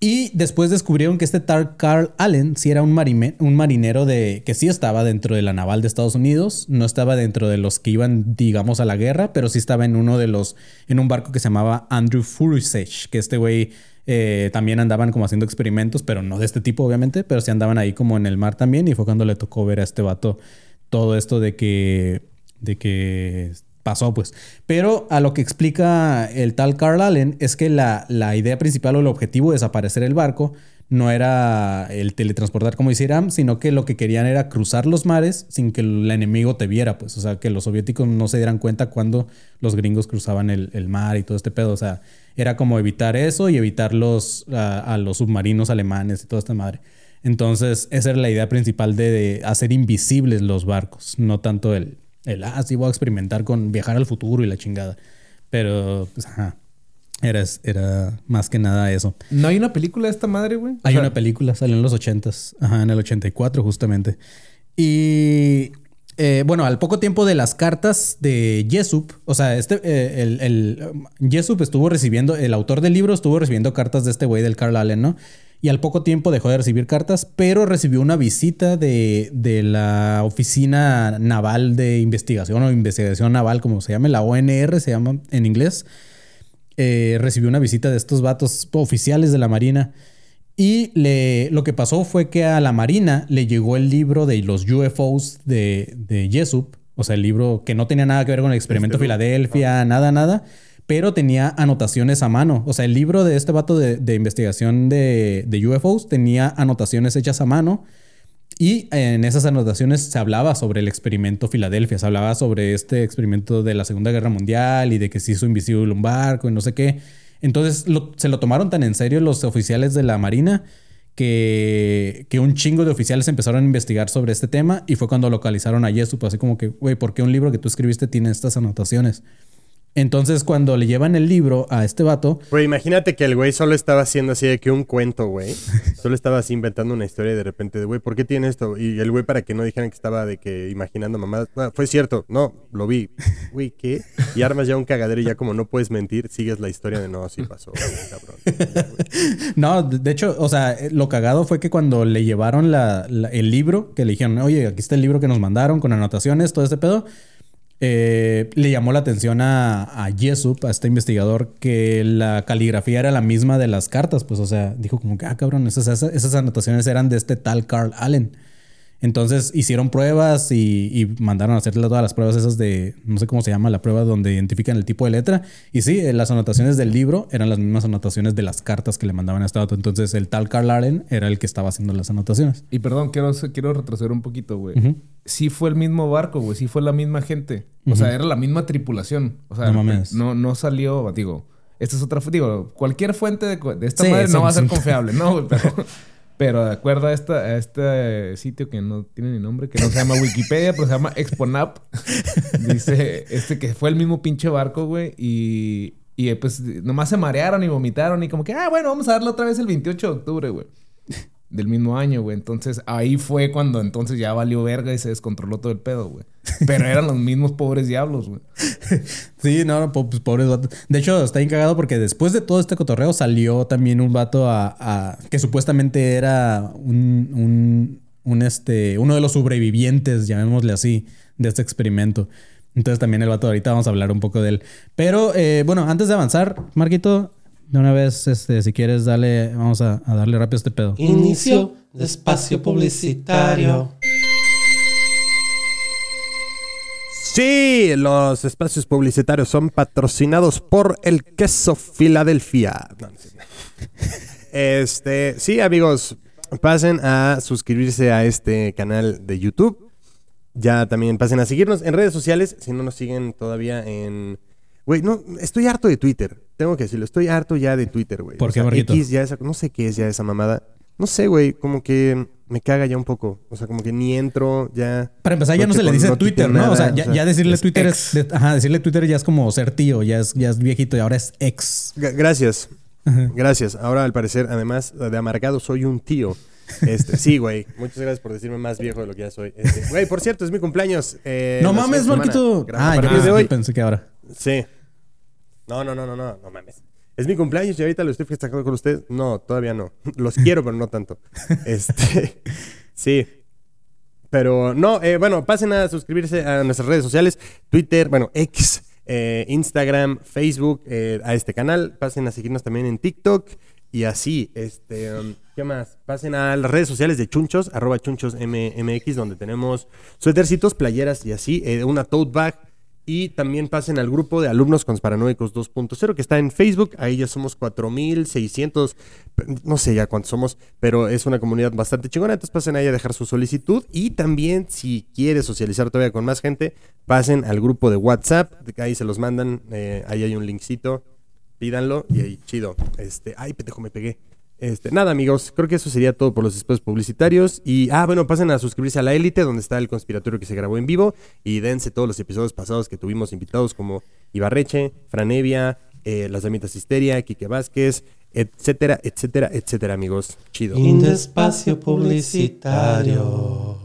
Y después descubrieron que este Tar Carl Allen sí era un, marinero de que sí estaba dentro de la naval de Estados Unidos, no estaba dentro de los que iban, digamos, a la guerra, pero sí estaba en uno de los, en un barco que se llamaba Andrew Furisech, que este güey eh, también andaban como haciendo experimentos, pero no de este tipo, obviamente, pero sí andaban ahí como en el mar también. Y fue cuando le tocó ver a este vato todo esto de que, de que pasó, pues. Pero a lo que explica el tal Carl Allen es que la, la idea principal o el objetivo de desaparecer el barco no era el teletransportar como hicieran, sino que lo que querían era cruzar los mares sin que el enemigo te viera, pues. O sea, que los soviéticos no se dieran cuenta cuando los gringos cruzaban el, el mar y todo este pedo. O sea, era como evitar eso y evitar los, a, los submarinos alemanes y toda esta madre. Entonces, esa era la idea principal de, de hacer invisibles los barcos, no tanto el, el, ah, sí voy a experimentar con viajar al futuro y la chingada. Pero, pues, ajá. Era, era más que nada eso. ¿No hay una película de esta madre, güey? O Hay sea, una película, salió en los 80s, ajá, en el 84 justamente. Y eh, bueno, al poco tiempo de las cartas de Jesup, o sea, este, eh, el, el, um, Jesup estuvo recibiendo, el autor del libro estuvo recibiendo cartas de este güey del Carl Allen, ¿no? Y al poco tiempo dejó de recibir cartas, pero recibió una visita de, de la Oficina Naval de Investigación o Investigación Naval, como se llama, la ONR se llama en inglés. Eh, recibió una visita de estos vatos oficiales de la Marina. Y le, lo que pasó fue que a la Marina le llegó el libro de los UFOs de, de Jesup. O sea, el libro que no tenía nada que ver con el experimento Este, Filadelfia, nada, nada. Pero tenía anotaciones a mano. O sea, el libro de este vato de, investigación de, de UFOs tenía anotaciones hechas a mano. Y en esas anotaciones se hablaba sobre el experimento Filadelfia, se hablaba sobre este experimento de la Segunda Guerra Mundial y de que se hizo invisible un barco y no sé qué. Entonces se lo tomaron tan en serio los oficiales de la Marina que, que un chingo de oficiales empezaron a investigar sobre este tema y fue cuando localizaron a Yesup, así como que, güey, ¿por qué un libro que tú escribiste tiene estas anotaciones? Entonces cuando le llevan el libro a este vato, Güey, imagínate que el güey solo estaba haciendo así de que un cuento, güey. Solo estaba así inventando una historia y de repente de, güey, ¿por qué tiene esto? Y el güey para que no dijeran que estaba de que imaginando mamadas. "Ah, fue cierto, no, lo vi. Güey, ¿qué? Y armas ya un cagadero y ya como no puedes mentir, sigues la historia de no, sí pasó, güey, cabrón. No, de hecho, o sea, eh, lo cagado fue que cuando le llevaron la- la- el libro, que le dijeron, oye, aquí está el libro que nos mandaron con anotaciones, todo este pedo, eh, le llamó la atención a, a Yesup, a este investigador, que la caligrafía era la misma de las cartas. Pues, o sea, dijo como que, ah, cabrón, esas, esas, esas anotaciones eran de este tal Carl Allen. Entonces hicieron pruebas y, y mandaron a hacer todas las pruebas esas de, no sé cómo se llama la prueba donde identifican el tipo de letra. Y sí, eh, las anotaciones del libro eran las mismas anotaciones de las cartas que le mandaban a este auto. Entonces el tal Carl Allen era el que estaba haciendo las anotaciones. Y perdón, quiero, quiero retroceder un poquito, güey. Sí fue el mismo barco, güey. Sí fue la misma gente. O sea, era la misma tripulación. O sea, No mames. no, no salió, digo, esta es otra, digo, cualquier fuente de, esta Sí, madre no va a ser confiable, ¿no? Pero, pero de acuerdo a, esta, a este sitio que no tiene ni nombre, que no se llama Wikipedia, pero se llama Exponap, dice este que fue el mismo pinche barco, güey, y, y pues nomás se marearon y vomitaron y como que, ah, bueno, vamos a darle otra vez el 28 de octubre, güey. Del mismo año, güey. Entonces ahí fue cuando entonces ya valió verga y se descontroló todo el pedo, güey. Pero eran los mismos pobres diablos, güey. Sí, no, pues pobres vatos. De hecho, está bien cagado porque después de todo este cotorreo salió también un vato a, a- que supuestamente era un, un, un, este, uno de los sobrevivientes, llamémosle así, de este experimento. Entonces también el vato ahorita vamos a hablar un poco de él. Pero eh, bueno, antes de avanzar, Marquito, de una vez, este, si quieres, dale, vamos a, a darle rápido a este pedo. Inicio de espacio publicitario. Sí, los espacios publicitarios son patrocinados por el queso Filadelfia. No, no sé. Este, sí, amigos, pasen a suscribirse a este canal de YouTube. Ya también pasen a seguirnos en redes sociales. Si no nos siguen todavía en. Güey, no, estoy harto de Twitter. Tengo que decirlo, estoy harto ya de Twitter, güey. ¿Por O qué, sea, Marquito? X ya esa- no sé qué es ya esa mamada. No sé, güey, como que me caga ya un poco. O sea, como que ni entro ya. Para empezar, ya no, se le dice no Twitter, ¿no? o sea, ya, ya decirle es Twitter ex. es, de- ajá, decirle Twitter ya es como ser tío, ya es, ya es viejito y ahora es ex. G- Gracias. Gracias. Ahora, al parecer, además de amargado, soy un tío. Este, sí, güey. Muchas gracias por decirme más viejo de lo que ya soy. Este, Güey, por cierto, es mi cumpleaños. eh, no mames, Marquito. Ah, ya, de hoy. yo pensé que ahora. Sí. No, no, no, no, no, no mames. Es mi cumpleaños y ahorita lo estoy festejando con usted. No, todavía no. Los quiero, pero no tanto. Este, sí. Pero no, eh, bueno, pasen a suscribirse a nuestras redes sociales, Twitter, bueno, X, eh, Instagram, Facebook, eh, a este canal. Pasen a seguirnos también en TikTok y así. Este, um, ¿qué más? Pasen a las redes sociales de Chunchos, arroba Chunchos MX, donde tenemos suétercitos, playeras y así, una tote bag. Y también pasen al grupo de alumnos consparanoicos 2.0 que está en Facebook. Ahí ya somos 4.600, no sé ya cuántos somos, pero es una comunidad bastante chingona. Entonces pasen ahí a dejar su solicitud. Y también si quieres socializar todavía con más gente, pasen al grupo de WhatsApp. Ahí se los mandan. eh, ahí hay un linkcito. Pídanlo y ahí, chido. Este, ay, pendejo, me pegué. Este, nada, amigos, creo que eso sería todo por los espacios publicitarios. Y, ah, bueno, pasen a suscribirse a La Élite, donde está el conspiratorio que se grabó en vivo. Y dense todos los episodios pasados que tuvimos invitados como Ibarreche, Franevia, eh, Las Damitas Histeria, Quique Vázquez, etcétera, etcétera, etcétera, amigos. Chido. Fin de espacio publicitario.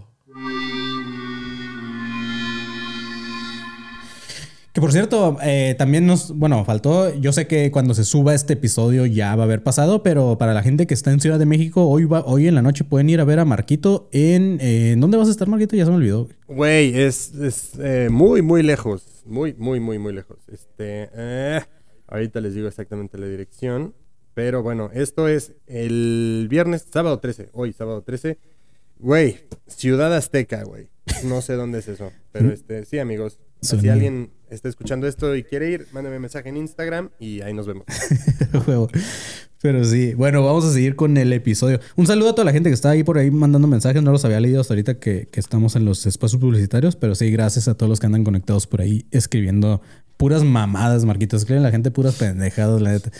Que por cierto, eh, también nos, bueno, faltó, yo sé que cuando se suba este episodio ya va a haber pasado, pero para la gente que está en Ciudad de México, hoy, va, hoy en la noche pueden ir a ver a Marquito en... eh, ¿en ¿Dónde vas a estar, Marquito? Ya se me olvidó. Güey, es, es, eh, muy, muy lejos. Muy, muy, muy, muy lejos. Este, ahorita les digo exactamente la dirección. Pero bueno, esto es el viernes, sábado 13. Hoy, sábado 13. Güey, Ciudad Azteca, güey. No sé dónde es eso. Pero este, sí, amigos. Si alguien está escuchando esto y quiere ir, mándame mensaje en Instagram y ahí nos vemos. Pero sí, bueno, vamos a seguir con el episodio. Un saludo a toda la gente que está ahí por ahí mandando mensajes. No los había leído hasta ahorita que, que estamos en los espacios publicitarios, pero sí, gracias a todos los que andan conectados por ahí escribiendo puras mamadas, Marquito. Escriben la gente puras pendejadas, la neta.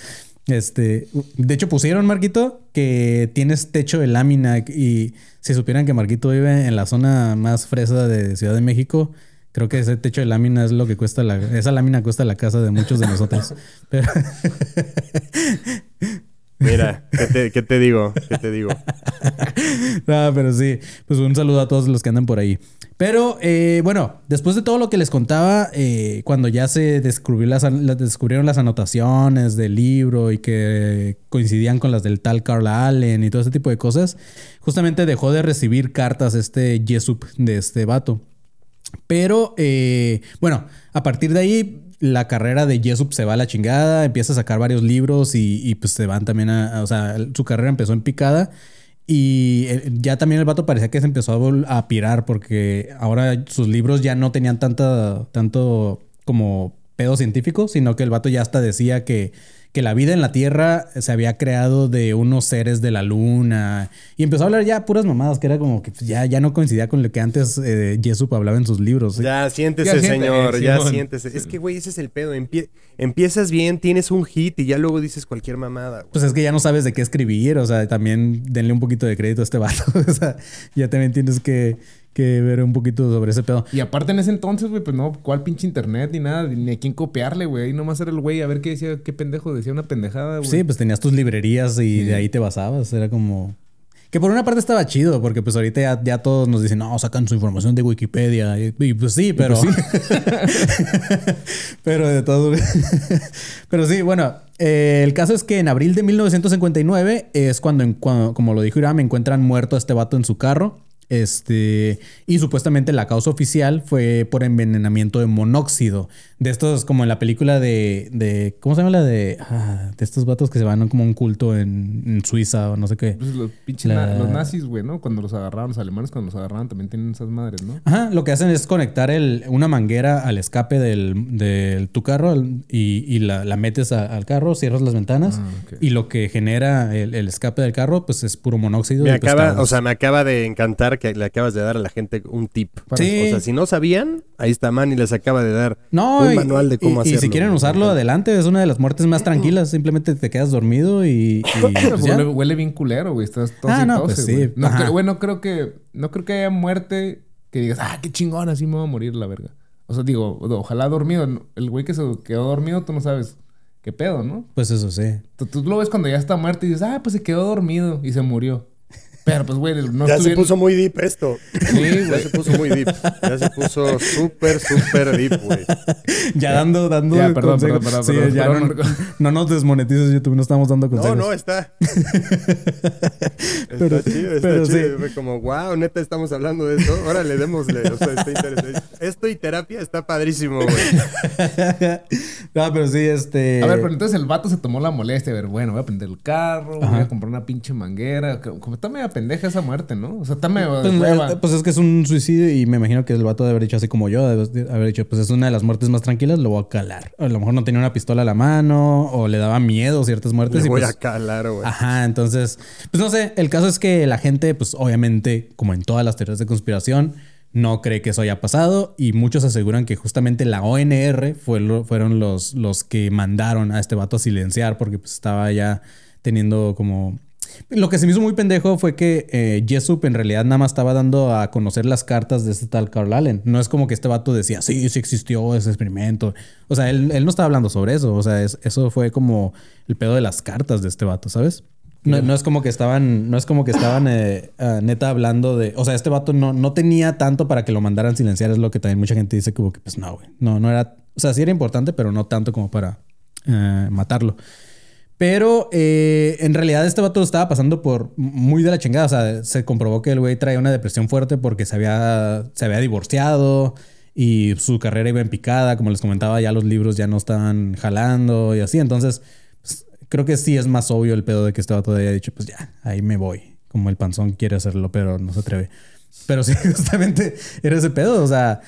Este, de hecho pusieron, Marquito, que tienes techo de lámina y si supieran que Marquito vive en la zona más fresa de Ciudad de México, creo que ese techo de lámina es lo que cuesta la, esa lámina cuesta la casa de muchos de nosotros. Pero, Mira, ¿qué te, qué te digo? ¿Qué te digo? No, pero sí, pues un saludo a todos los que andan por ahí. Pero eh, bueno, después de todo lo que les contaba, eh, cuando ya se descubrió las- descubrieron las anotaciones del libro y que coincidían con las del tal Carl Allen y todo ese tipo de cosas, justamente dejó de recibir cartas este Jesup de este vato. Pero eh, bueno, a partir de ahí la carrera de Jesup se va a la chingada, empieza a sacar varios libros y, pues se van también a, a- o sea, su carrera empezó en picada y eh, ya también el vato parecía que se empezó a, a pirar porque ahora sus libros ya no tenían tanta, tanto como pedo científico, sino que el vato ya hasta decía que, que la vida en la Tierra se había creado de unos seres de la luna y empezó a hablar ya puras mamadas que era como que pues, ya, ya no coincidía con lo que antes eh, Jesup hablaba en sus libros. Ya, siéntese, Ya siente, señor, ya Simón. siéntese. Es que, güey, ese es el pedo. Empie- empiezas bien, tienes un hit y ya luego dices cualquier mamada. Pues es que ya no sabes de qué escribir, o sea, también denle un poquito de crédito a este vato. o sea, ya también tienes que, que ver un poquito sobre ese pedo. Y aparte en ese entonces, güey, pues no, ¿cuál pinche internet ni nada? Ni a quién copiarle, güey. Ahí nomás era el güey a ver qué decía, qué pendejo decía una pendejada, güey. Sí, pues tenías tus librerías y de ahí te basabas. Era como. Que por una parte estaba chido, porque pues ahorita ya, ya todos nos dicen, no, sacan su información de Wikipedia. Y, y, pues sí, pero. pero de todo. pero sí, bueno. eh, el caso es que en abril de 1959 es cuando, en- cuando, como lo dijo Iram, encuentran muerto a este vato en su carro. Este, y supuestamente la causa oficial fue por envenenamiento de monóxido. De estos, como en la película de. de ¿Cómo se llama la de. ah, de estos vatos que se van como a un culto en, en Suiza o no sé qué. Pues los pinches La- na- los nazis, güey, ¿no? Cuando los agarraron, los alemanes cuando los agarraron también tienen esas madres, ¿no? Ajá, lo que hacen es conectar el- una manguera al escape del, del- tu carro y, y la, la metes a- al carro, cierras las ventanas Ah, y lo que genera el, el escape del carro pues es puro monóxido. Me de acaba, o sea, me acaba de encantar que le acabas de dar a la gente un tip. Sí. O sea, si no sabían, ahí está Manny les acaba de dar No, un y- manual de cómo y, hacerlo. Y si quieren usarlo, adelante. Es una de las muertes más tranquilas. Simplemente te quedas dormido y. y, pues, huele, huele bien culero, güey. Estás tos Ah, y no, pues sí. güey. No, creo- güey, no creo que... No creo que haya muerte que digas, ah, qué chingón, así me voy a morir la verga. O sea, digo, ojalá dormido. El güey que se quedó dormido, tú no sabes qué pedo, ¿no? Pues eso sí. Tú, tú lo ves cuando ya está muerto y dices, ah, pues se quedó dormido y se murió. Pero pues, güey, no Ya se puso muy deep esto. Sí, Ya se puso muy deep. Ya se puso súper, súper deep, güey. Ya dando, dando. Ya, perdón, perdón, perdón, Sí, perdón, ya perdón, no, no nos desmonetices YouTube, no estamos dando No, consejos. no, está. Pero- está chido, está pero chido. sí. Fue como, wow, neta, estamos hablando de esto. Órale, démosle. O sea, está interesante. Esto y terapia está padrísimo, güey. no, pero sí, este. A ver, pero entonces el vato se tomó la molestia. A ver, bueno, voy a prender el carro, voy a comprar una pinche manguera. Como como está media pendeja esa muerte, ¿no? O sea, está medio Pues, hueva. eh, pues es que es un suicidio y me imagino que el vato de haber dicho así como yo, de de haber dicho, pues es una de las muertes más tranquilas, lo voy a calar. A lo mejor no tenía una pistola a la mano o le daba miedo ciertas muertes. Le y voy pues- a calar, güey. Ajá, entonces, pues no sé, el caso es que la gente, pues obviamente, como en todas las teorías de conspiración, no cree que eso haya pasado y muchos aseguran que justamente la ONR fue lo- fueron los, los que mandaron a este vato a silenciar porque pues estaba ya teniendo como... Lo que se me hizo muy pendejo fue que eh, Jesup en realidad nada más estaba dando a conocer las cartas de este tal Carl Allen. No es como que este vato decía, sí, sí existió ese experimento. O sea, él, él no estaba hablando sobre eso. O sea, es- eso fue como el pedo de las cartas de este vato, ¿sabes? No, no es como que estaban, no es como que estaban eh, ah, neta hablando de, o sea, este vato no, no tenía tanto para que lo mandaran silenciar, es lo que también mucha gente dice que pues no, güey, no, no era, o sea, sí era importante, pero no tanto como para eh, matarlo. Pero eh, en realidad este vato estaba pasando por muy de la chingada. O sea, se comprobó que el güey traía una depresión fuerte porque se había, se había divorciado y su carrera iba en picada. Como les comentaba, ya los libros ya no estaban jalando y así. Entonces, pues, creo que sí es más obvio el pedo de que este vato haya dicho, pues ya, ahí me voy. Como el panzón quiere hacerlo, pero no se atreve. Pero sí, justamente era ese pedo. O sea,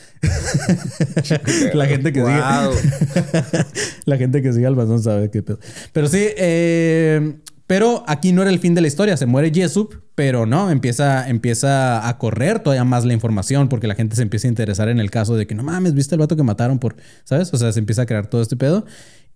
la gente que Wow. sigue. la gente que sigue al sabe qué pedo. Pero sí, eh, Pero aquí no era el fin de la historia, se muere Jesup, pero no, empieza, empieza a correr todavía más la información porque la gente se empieza a interesar en el caso de que no mames, viste el vato que mataron por, ¿sabes? O sea, se empieza a crear todo este pedo.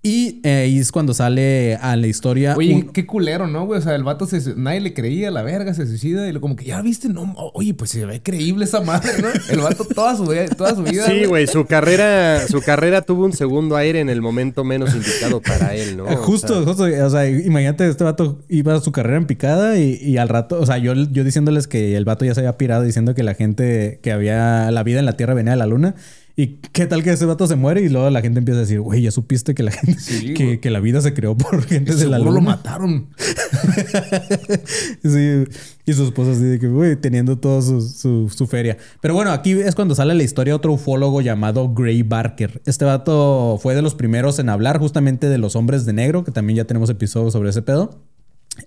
Y eh, ahí es cuando sale a la historia. Oye, un- qué culero, ¿no, güey? O sea, el vato se, nadie le creía, la verga, se suicida y lo como que ya viste, no, oye, pues se ve creíble esa madre, ¿no? El vato toda su vida, toda su vida. Sí, güey, su carrera, su carrera tuvo un segundo aire en el momento menos indicado para él, ¿no? Eh, O Justo, sea, justo. O sea, imagínate, este vato iba a su carrera en picada y, y al rato, o sea, yo, yo diciéndoles que el vato ya se había pirado diciendo que la gente, que había la vida en la Tierra venía de la Luna. ¿Y qué tal que ese vato se muere? Y luego la gente empieza a decir, güey, ya supiste que la gente, Sí, que, la vida se creó por gente de la Seguro lo Luna. mataron. Sí, y su esposa así de que, güey, teniendo toda su, su- su feria. Pero bueno, aquí es cuando sale la historia de otro ufólogo llamado Gray Barker. Este vato fue de los primeros en hablar justamente de los hombres de negro, que también ya tenemos episodios sobre ese pedo.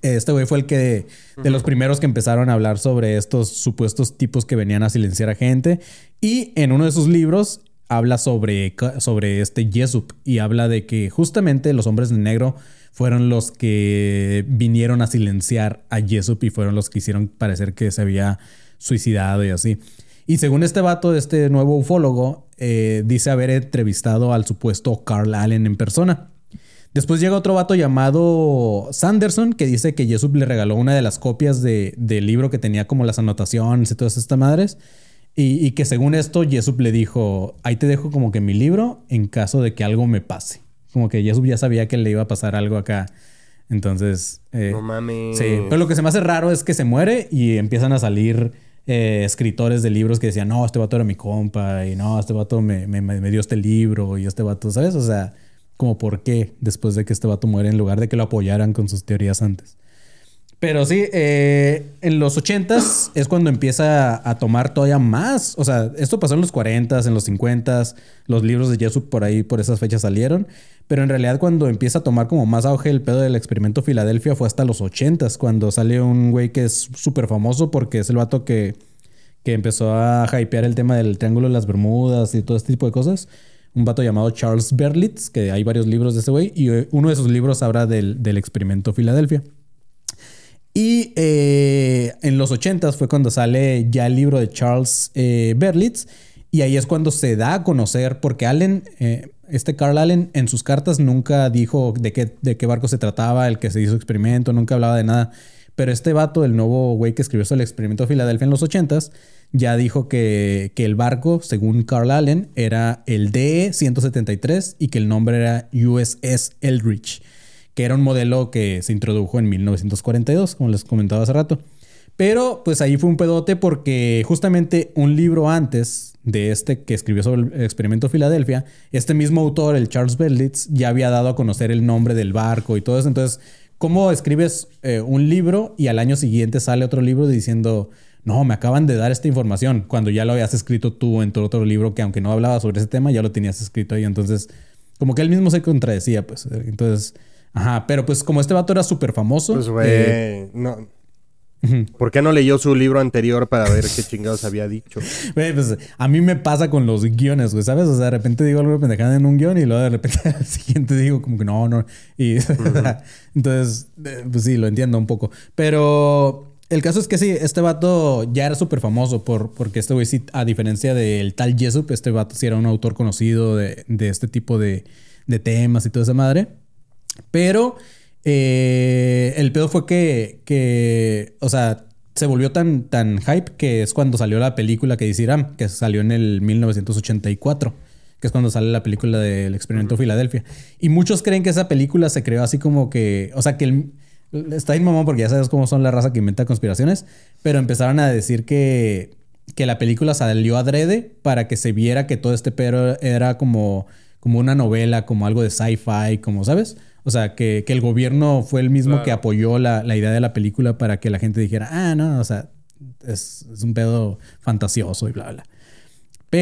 Este güey fue el que, de los primeros que empezaron a hablar sobre estos supuestos tipos que venían a silenciar a gente. Y en uno de sus libros habla sobre, sobre este Jesup y habla de que justamente los hombres de negro fueron los que vinieron a silenciar a Jesup y fueron los que hicieron parecer que se había suicidado y así. Y según este vato, este nuevo ufólogo, eh, dice haber entrevistado al supuesto Carl Allen en persona. Después llega otro vato llamado Sanderson que dice que Jesup le regaló una de las copias de- del libro que tenía como las anotaciones y todas estas madres. Y, y que según esto, Jesup le dijo, ahí te dejo como que mi libro en caso de que algo me pase. Como que Jesup ya sabía que le iba a pasar algo acá. Entonces... eh, No mames. Sí, pero lo que se me hace raro es que se muere y empiezan a salir eh, escritores de libros que decían, no, este vato era mi compa y no, este vato me, me- me dio este libro y este vato, ¿sabes? O sea, como por qué después de que este vato muere en lugar de que lo apoyaran con sus teorías antes. Pero sí, eh, en los 80s es cuando empieza a tomar todavía más. O sea, esto pasó en los 40s, en los 50s. Los libros de Jesup por ahí, por esas fechas salieron. Pero en realidad, cuando empieza a tomar como más auge el pedo del experimento Filadelfia, fue hasta los 80s, cuando sale un güey que es súper famoso porque es el vato que, que empezó a hypear el tema del Triángulo de las Bermudas y todo este tipo de cosas. Un vato llamado Charles Berlitz, que hay varios libros de ese güey, y eh, uno de sus libros habla del, del experimento Filadelfia. Y eh, en los 80 fue cuando sale ya el libro de Charles eh, Berlitz. Y ahí es cuando se da a conocer, porque Allen, este Carl Allen, en sus cartas nunca dijo de qué, de qué barco se trataba, el que se hizo experimento, nunca hablaba de nada. Pero este vato, el nuevo güey que escribió sobre el experimento de Filadelfia en los 80s, ya dijo que, que el barco, según Carl Allen, era el DE-173 y que el nombre era USS Eldridge que era un modelo que se introdujo en 1942, como les comentaba hace rato. Pero pues ahí fue un pedote porque justamente un libro antes de este que escribió sobre el experimento Filadelfia, este mismo autor, el Charles Berlitz, ya había dado a conocer el nombre del barco y todo eso. Entonces, ¿cómo escribes eh, un libro y al año siguiente sale otro libro diciendo, no, me acaban de dar esta información, cuando ya lo habías escrito tú en tu otro libro que aunque no hablaba sobre ese tema, ya lo tenías escrito ahí. Entonces, como que él mismo se contradecía, pues. Entonces... Ajá, pero pues como este vato era súper famoso. Pues, güey, eh, no. ¿Por qué no leyó su libro anterior para ver qué chingados había dicho? güey, pues a mí me pasa con los guiones, güey, ¿sabes? O sea, de repente digo algo pendejada en un guion y luego de repente al siguiente digo como que no, no. Y entonces, eh, pues sí, lo entiendo un poco. Pero el caso es que sí, este vato ya era súper famoso por, porque este güey sí, a diferencia del tal Jesup, este vato sí era un autor conocido de, de este tipo de, de temas y toda esa madre. Pero eh, el pedo fue que, que, o sea, se volvió tan, tan hype que es cuando salió la película que dice que salió en el 1984, que es cuando sale la película del experimento Filadelfia. Y muchos creen que esa película se creó así como que, o sea, que el, está bien mamón porque ya sabes cómo son la raza que inventa conspiraciones, pero empezaron a decir que, que la película salió adrede para que se viera que todo este pedo era como, como una novela, como algo de sci-fi, como, ¿sabes? O sea, que, que el gobierno fue el mismo que apoyó la, la idea de la película para que la gente dijera, ah, no, o sea, es, es un pedo fantasioso y bla, bla.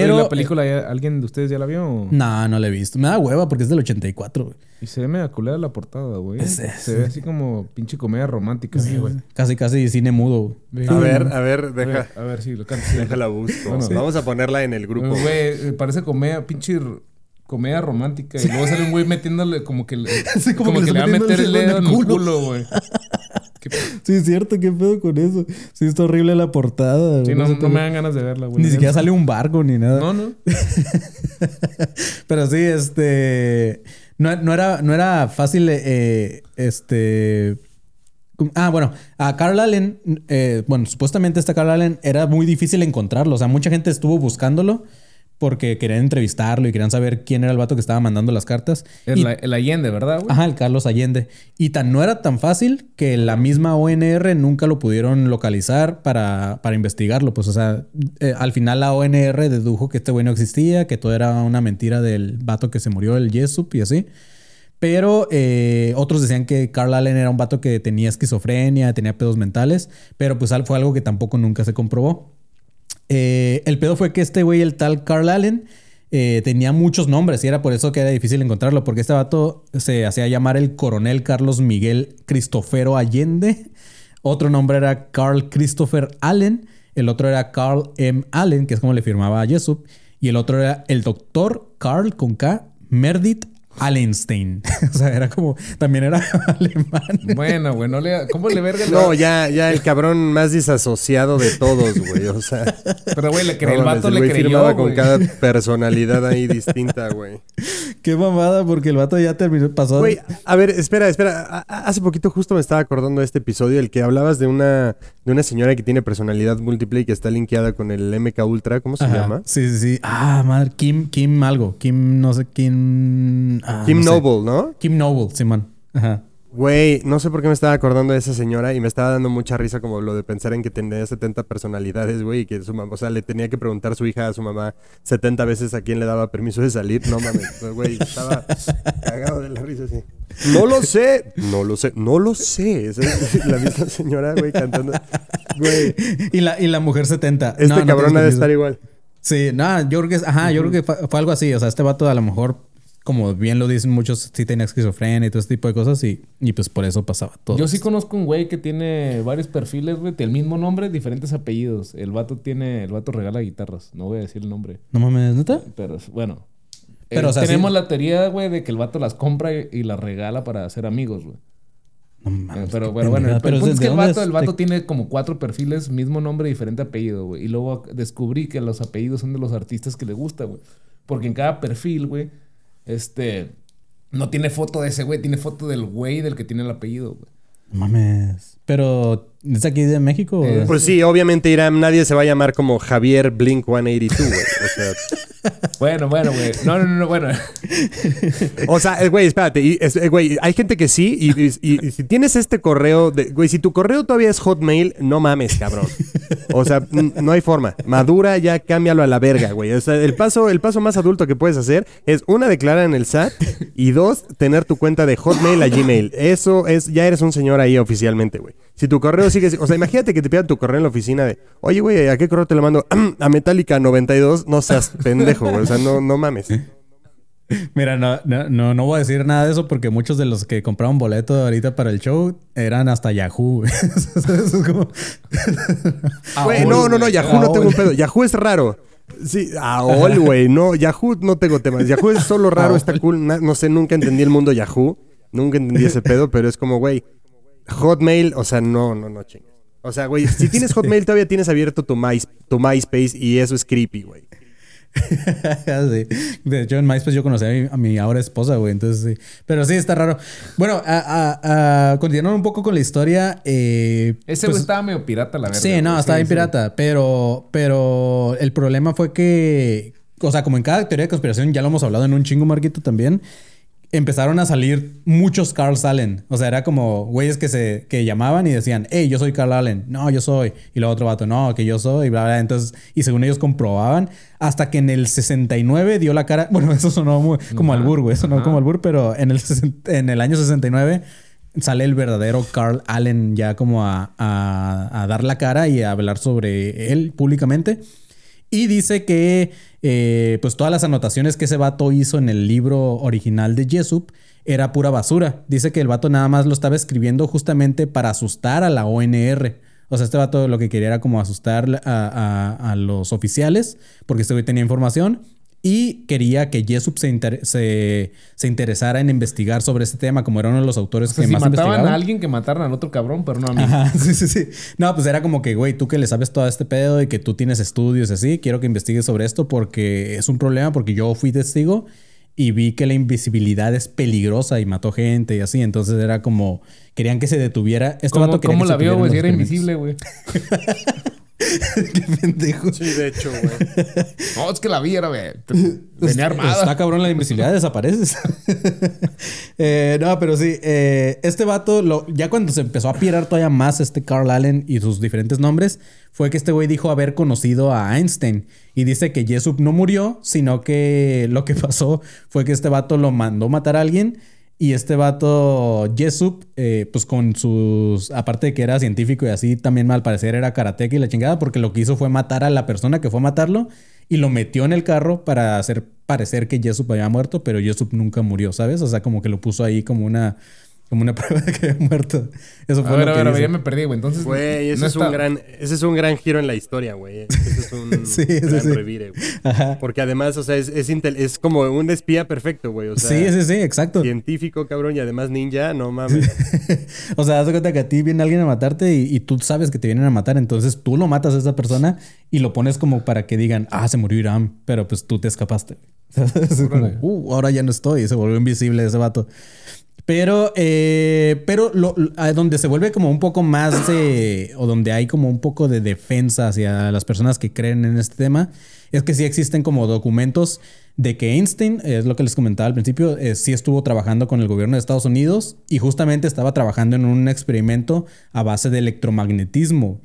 Pero Pero... la película, ya- ¿alguien de ustedes ya la vio? o? No, no la he visto. Me da hueva porque es del 84, güey. Y se ve media culera la portada, güey. Es- es- Se ve así como pinche comedia romántica, sí, güey. Casi, casi cine mudo. güey. A ver, a ver, A deja, ver, a ver, sí, lo canto. déjala busco. Bueno. Vamos a ponerla en el grupo. Güey, eh, parece comedia, pinche comedia romántica. Y luego sale un güey metiéndole como que le, Sí, como, que, le va a meter el dedo en el culo, güey. Qué Sí, es cierto, qué pedo con eso. Sí, está horrible la portada. Sí, no, no me dan ganas de verla, güey. Ni siquiera sale un barco ni nada. No, no. Pero sí, este. No, no era, no era fácil, eh, este. Ah, bueno, a Carl Allen, eh, bueno, supuestamente este Carl Allen era muy difícil encontrarlo. O sea, mucha gente estuvo buscándolo porque querían entrevistarlo y querían saber quién era el vato que estaba mandando las cartas. El, Y- el Allende, ¿verdad, güey? Ajá, el Carlos Allende. Y tan no era tan fácil que la misma ONR nunca lo pudieron localizar para, para investigarlo. Pues, o sea, eh, al final la ONR dedujo que este güey no existía, que todo era una mentira del vato que se murió, el Yesup y así. Pero eh, otros decían que Carl Allen era un vato que tenía esquizofrenia, tenía pedos mentales, pero pues fue algo que tampoco nunca se comprobó. Eh, el pedo fue que este güey, el tal Carl Allen, eh, tenía muchos nombres y era por eso que era difícil encontrarlo, porque este vato se hacía llamar el coronel Carlos Miguel Cristofero Allende. Otro nombre era Carl Christopher Allen. El otro era Carl M. Allen, que es como le firmaba a Jesup. Y el otro era el doctor Carl con K. Merdit Allenstein. o sea, era como. También era alemán. Bueno, güey, no le... ¿Cómo le verga? le- No, ya, ya el cabrón más disasociado de todos, güey. O sea, Pero, güey, le creyó. no el vato le creyó, firmaba con cada personalidad ahí distinta, güey. Qué mamada, porque el vato ya terminó. Pasó. Güey, a ver, espera, espera. Hace poquito justo me estaba acordando de este episodio, el que hablabas de una, de una señora que tiene personalidad múltiple y que está linkeada con el MK Ultra. ¿Cómo se Ajá. llama? Sí, sí, sí. Ah, madre. Kim, Kim algo. Kim, no sé, Kim. Ah, Kim no sé. Noble, ¿no? Kim Noble, Simón. Ajá. Güey, no sé por qué me estaba acordando de esa señora y me estaba dando mucha risa como lo de pensar en que tenía 70 personalidades, güey, y que su mamá, o sea, le tenía que preguntar a su hija, a su mamá, 70 veces a quién le daba permiso de salir. No mames, güey, estaba cagado de la risa así. No lo sé, no lo sé, no lo sé. Esa es la misma señora, güey, cantando. Güey, Y la, y la mujer 70. este No, no cabrón tienes ha de estar igual. Sí, nada, yo creo que ajá, yo creo que fue, fue algo así. O sea, este vato a lo mejor, como bien lo dicen muchos, sí tenía esquizofrenia y todo este tipo de cosas y, y pues por eso pasaba todo. Yo sí esto. conozco un güey que tiene varios perfiles, güey, del mismo nombre, diferentes apellidos. El vato tiene, el vato regala guitarras. No voy a decir el nombre. No mames, ¿neta? Pero bueno. Pero, Eh, o sea, tenemos sí- la teoría, güey, de que el vato las compra y, y las regala para hacer amigos, güey. No Eh, mames. Pero, qué pero bueno, el, pendejada. el punto es ¿de que el vato, el vato tiene como cuatro perfiles, mismo nombre, diferente apellido, güey. Y luego descubrí que los apellidos son de los artistas que le gusta, güey. Porque en cada perfil, güey, este, no tiene foto de ese güey, tiene foto del güey del que tiene el apellido, güey. No mames. Pero, ¿es aquí de México? Eh, Pues sí, obviamente Irán, nadie se va a llamar como Javier Blink 182, güey. O sea, Bueno, bueno, güey. No, no, no, no, bueno. O sea, eh, güey, espérate. y, es- eh, Güey, hay gente que sí. Y, y- y- si tienes este correo, de, güey, si tu correo todavía es Hotmail, no mames, cabrón. O sea, no hay forma. Madura, ya cámbialo a la verga, güey. O sea, el paso, el paso más adulto que puedes hacer es una, declarar en el SAT y dos, tener tu cuenta de Hotmail a Gmail. Eso es, ya eres un señor ahí oficialmente, güey. Si tu correo sigue, o sea, imagínate que te pidan tu correo en la oficina de, oye, güey, ¿a qué correo te lo mando? a Metallica 92, no seas pendejo, güey. O sea, no, no mames. Mira, no, no, no, no voy a decir nada de eso porque muchos de los que compraron boleto ahorita para el show eran hasta Yahoo. güey. Eso es como- Güey, no, no, no, Yahoo no tengo un pedo. Yahoo es raro. Sí, AOL, güey. No, Yahoo no tengo temas. Yahoo es solo raro, está cool. No sé, nunca entendí el mundo Yahoo. Nunca entendí ese pedo, pero es como, güey, Hotmail, o sea, no, no, no chingas. O sea, güey, si tienes Hotmail todavía tienes abierto tu, My, tu MySpace y eso es creepy, güey. Sí. De hecho, en MySpace yo conocí a mi, a mi ahora esposa, güey. Entonces, sí. Pero sí, está raro. Bueno, a, a- a continuar un poco con la historia. eh, Ese pues, güey estaba medio pirata, la verdad. Sí, no, estaba bien pirata. Pero, pero el problema fue que, o sea, como en cada teoría de conspiración, ya lo hemos hablado en un chingo, Marquito, también. Empezaron a salir muchos Carl Allen. O sea, era como güeyes que se que llamaban y decían, hey, yo soy Carl Allen. No, yo soy. Y luego otro vato, no, que yo soy. Y bla, bla. Entonces, y según ellos comprobaban, hasta que en el 69 dio la cara. Bueno, eso sonó muy, como albur, güey. Sonó Ajá. como albur, pero en el, en el año 69 sale el verdadero Carl Allen ya como a, a- a dar la cara y a hablar sobre él públicamente. Y dice que eh, pues todas las anotaciones que ese vato hizo en el libro original de Jesup era pura basura. Dice que el vato nada más lo estaba escribiendo justamente para asustar a la ONR. O sea, este vato lo que quería era como asustar a, a- los oficiales, porque este güey tenía información. Y quería que Jessup se, inter- se, se interesara en investigar sobre este tema, como era uno de los autores O sea, que si más mataban investigaban. a alguien que mataran al otro cabrón, pero no a mí. Ajá, sí, sí, sí. No, pues era como que, güey, tú que le sabes todo este pedo y que tú tienes estudios y así, quiero que investigues sobre esto porque es un problema, porque yo fui testigo y vi que la invisibilidad es peligrosa y mató gente y así. Entonces era como, querían que se detuviera. Este ¿Cómo, vato quería cómo que se la vio, güey? Si era invisible, güey. Qué pendejo. Sí, de hecho, güey. No, es que la vi, era, güey. Venía armada. Está cabrón la invisibilidad, desapareces. Eh, no, pero sí, eh, este vato, lo- ya cuando se empezó a pirar todavía más este Carl Allen y sus diferentes nombres, fue que este güey dijo haber conocido a Einstein. Y dice que Jessup no murió, sino que lo que pasó fue que este vato lo mandó matar a alguien. Y este vato, Jessup, eh, pues con sus. Aparte de que era científico y así, también al parecer era karateca y la chingada, porque lo que hizo fue matar a la persona que fue a matarlo y lo metió en el carro para hacer parecer que Jessup había muerto, pero Jessup nunca murió, ¿sabes? O sea, como que lo puso ahí como una, como una prueba de que había muerto. Eso fue A ver, lo a que ver, a ver, dice. ya me perdí, güey. Entonces. Güey, ese, no es está- un gran, ese es un gran giro en la historia, güey. Ese es un Sí, gran sí. revire, güey. Ajá. Porque además, o sea, es, es, intel- es como un espía perfecto, güey. O sea, sí, sí, sí, exacto. científico, cabrón, y además ninja, no mames. o sea, haz de cuenta que a ti viene alguien a matarte y, y tú sabes que te vienen a matar, entonces tú lo matas a esa persona y lo pones como para que digan, ah, se murió Irán, pero pues tú te escapaste. Es como, uh, ahora ya no estoy, se volvió invisible ese vato. Pero, eh, pero lo, donde se vuelve como un poco más de, o donde hay como un poco de defensa hacia las personas que creen en este tema, es que sí existen como documentos de que Einstein, es lo que les comentaba al principio, eh, sí estuvo trabajando con el gobierno de Estados Unidos y justamente estaba trabajando en un experimento a base de electromagnetismo.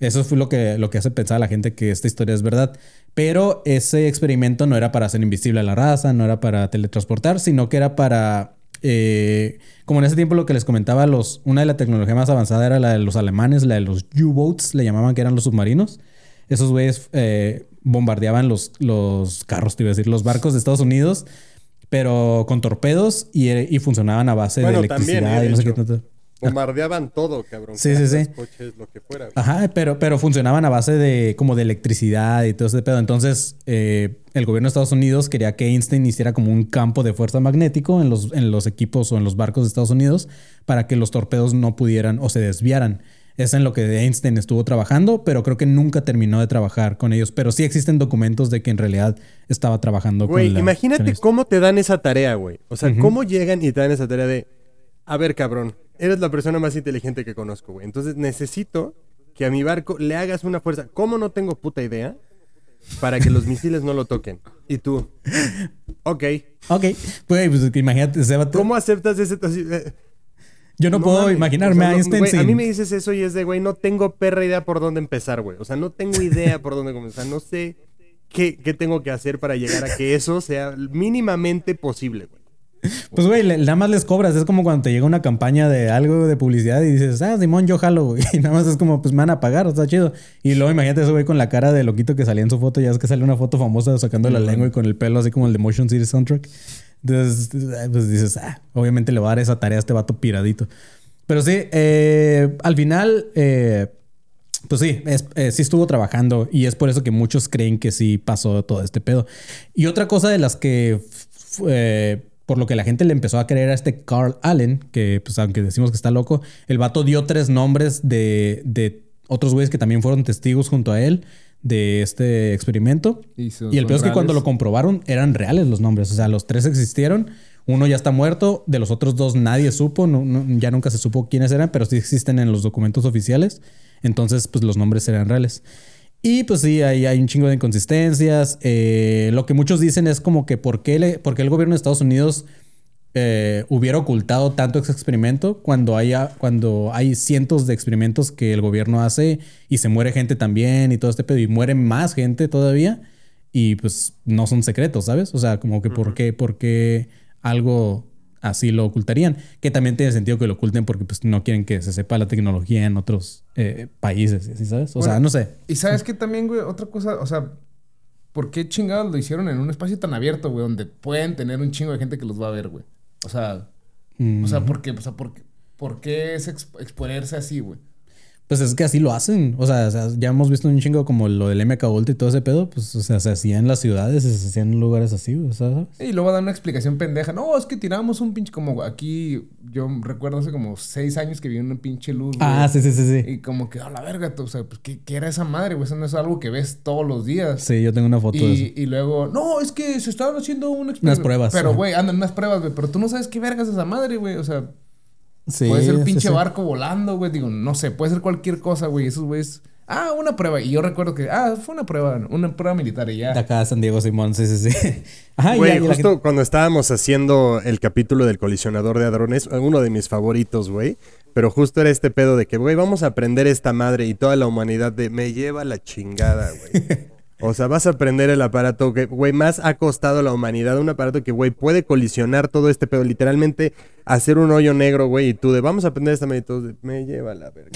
Eso fue lo que, lo que hace pensar a la gente que esta historia es verdad. Pero ese experimento no era para hacer invisible a la raza, no era para teletransportar, sino que era para... eh, como en ese tiempo lo que les comentaba, los, una de la tecnología más avanzada era la de los alemanes, la de los U-Boats, le llamaban que eran los submarinos. Esos güeyes eh, bombardeaban los, los carros, te iba a decir, los barcos de Estados Unidos, pero con torpedos y, y funcionaban a base Bueno, de electricidad también, eh, y no sé qué tanto. Bombardeaban todo, cabrón. Sí, sí, sí. Coches, lo que fuera. güey. Ajá, pero, pero funcionaban a base de como de electricidad y todo ese pedo. Entonces, eh, el gobierno de Estados Unidos quería que Einstein hiciera como un campo de fuerza magnético en los, en los equipos o en los barcos de Estados Unidos para que los torpedos no pudieran o se desviaran. Es en lo que Einstein estuvo trabajando, pero creo que nunca terminó de trabajar con ellos. Pero sí existen documentos de que en realidad estaba trabajando Güey, con la- imagínate con cómo te dan esa tarea, güey. O sea, cómo llegan y te dan esa tarea de, a ver, cabrón, eres la persona más inteligente que conozco, güey. Entonces necesito que a mi barco le hagas una fuerza. ¿Cómo no tengo puta idea? Para que los misiles no lo toquen. Y tú, ok. Ok, güey, pues imagínate, vato- ¿Cómo aceptas ese... eh, yo no, puedo imaginarme O sea, a Einstein güey, sin... A mí me dices eso y es de, güey, no tengo perra idea por dónde empezar, güey. O sea, no tengo idea por dónde comenzar. No sé qué, qué tengo que hacer para llegar a que eso sea mínimamente posible, güey. Pues, güey, nada más les cobras. Es como cuando te llega una campaña de algo de publicidad y dices, ah, Simón, yo jalo, güey. Y nada más es como, pues me van a pagar, está chido. Y luego imagínate ese güey con la cara de loquito que salía en su foto. Ya es que sale una foto famosa sacando la lengua y con el pelo así como el de Motion City Soundtrack. Entonces, pues dices, ah, obviamente le va a dar esa tarea a este vato piradito. Pero sí, eh, al final, eh, pues sí, es- eh, sí estuvo trabajando y es por eso que muchos creen que sí pasó todo este pedo. Y otra cosa de las que, eh, por lo que la gente le empezó a creer a este Carl Allen, que pues aunque decimos que está loco, el vato dio tres nombres de, de otros güeyes que también fueron testigos junto a él de este experimento. Y el peor es que cuando lo comprobaron eran reales los nombres. O sea, los tres existieron. Uno ya está muerto. De los otros dos nadie supo. no- no- ya nunca se supo quiénes eran, pero sí existen en los documentos oficiales. Entonces, pues los nombres eran reales. Y pues sí, hay, hay un chingo de inconsistencias. Eh, lo que muchos dicen es como que por qué, le- por qué el gobierno de Estados Unidos eh, hubiera ocultado tanto ese experimento cuando, haya, cuando hay cientos de experimentos que el gobierno hace y se muere gente también y todo este pedo y muere más gente todavía y pues no son secretos, ¿sabes? O sea, como que por qué, por qué algo así lo ocultarían, que también tiene sentido que lo oculten porque pues no quieren que se sepa la tecnología en otros eh, países, ¿sí sabes? O sea, no sé. Y sabes que también, güey, otra cosa, o sea, ¿por qué chingados lo hicieron en un espacio tan abierto, güey, donde pueden tener un chingo de gente que los va a ver, güey? O sea, o sea, ¿por qué? O sea, ¿por qué, por qué es exp- exponerse así, güey? Pues es que así lo hacen. O sea, o sea, ya hemos visto un chingo como lo del MK Ultra y todo ese pedo. Pues, o sea, se hacía en las ciudades, se hacía en lugares así. Y luego dan una explicación pendeja. No, es que tiramos un pinche. Como aquí, yo recuerdo hace como seis años que vi una pinche luz. güey. Ah, sí, sí, sí, sí. Y como que, a la verga, tú, o sea, pues, ¿qué, qué era esa madre, güey? Eso no es algo que ves todos los días. Sí, yo tengo una foto de eso. Y, y luego, no, es que se estaban haciendo un experimento. Unas pruebas, Pero, güey, andan unas pruebas, güey. Pero tú no sabes qué vergas es esa madre, güey. O sea, Sí, puede ser sí, pinche sí. barco volando, güey. Digo, no sé, puede ser cualquier cosa, güey. Esos güeyes. Ah, una prueba. Y yo recuerdo que, ah, fue una prueba, una prueba militar y ya. De acá, San Diego Simón, sí, sí, sí. Ajá, Güey, ya- y la justo cuando estábamos haciendo el capítulo del colisionador de hadrones, uno de mis favoritos, güey. Pero justo era este pedo de que, güey, vamos a aprender esta madre y toda la humanidad de me lleva la chingada, güey. O sea, vas a aprender el aparato que, güey, más ha costado a la humanidad. Un aparato que, güey, puede colisionar todo este pedo. Literalmente hacer un hoyo negro, güey. Y tú de, vamos a aprender esta de, me lleva la verga.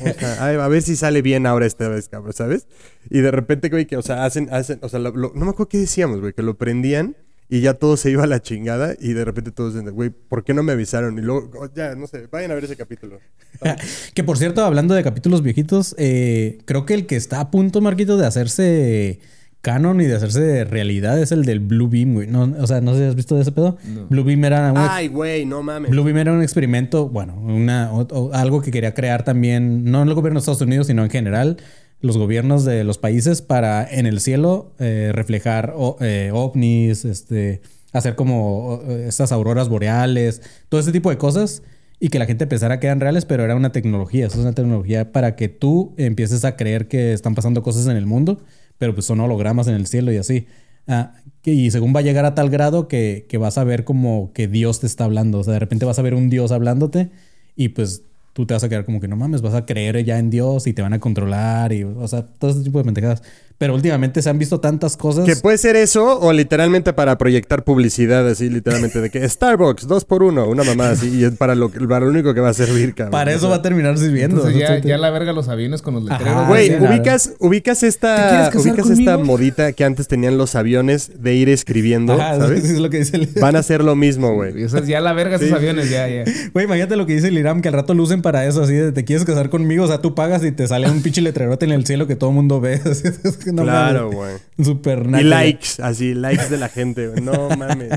O sea, ay, a ver si sale bien ahora esta vez, cabrón, ¿sabes? Y de repente, güey, que, o sea, hacen, hacen, o sea, lo- lo- no me acuerdo qué decíamos, güey, que lo prendían y ya todo se iba a la chingada y de repente todos dicen, güey, ¿por qué no me avisaron? Y luego, oh, ya, no sé, vayan a ver ese capítulo. Que por cierto, hablando de capítulos viejitos, eh, creo que el que está a punto, Marquito, de hacerse canon y de hacerse realidad es el del Blue Beam, güey. No, o sea, no sé si has visto de ese pedo. Blue Beam era un, Ay, güey, no mames. Blue Beam era un experimento, bueno, una, o- o algo que quería crear también, no el gobierno de Estados Unidos, sino en general, los gobiernos de los países para en el cielo eh, reflejar o- eh, ovnis, este, hacer como estas auroras boreales, todo ese tipo de cosas y que la gente pensara que eran reales, pero era una tecnología, eso es una tecnología para que tú empieces a creer que están pasando cosas en el mundo, pero pues son hologramas en el cielo y así. Ah, y según va a llegar a tal grado que, que vas a ver como que Dios te está hablando. O sea, de repente vas a ver un Dios hablándote y pues tú te vas a quedar como que no mames, vas a creer ya en Dios y te van a controlar y, o sea, todo ese tipo de pendejadas. Pero últimamente se han visto tantas cosas. Que puede ser eso o literalmente para proyectar publicidad así, literalmente de que Starbucks, dos por uno, una mamada así, y es para lo, que- para lo único que va a servir, cabrón. para eso va a terminar sirviendo. Entonces ya, la verga los aviones con los Ajá, letreros. Güey, sí, ubicas, ubicas ¿Te esta, ubicas esta modita que antes tenían los aviones de ir escribiendo, Ajá, ¿sabes? eso es lo que dice el... Van a hacer lo mismo, güey. O sea, ya la verga esos Sí. aviones, ya, ya. Güey, imagínate lo que dice el Iram, que al rato lo usen para eso, así de te quieres casar conmigo, o sea, tú pagas y te sale un pinche letrerote en el cielo que todo el mundo ve. Que no claro, güey. Súper Y likes, así, likes de la gente, güey. No mames.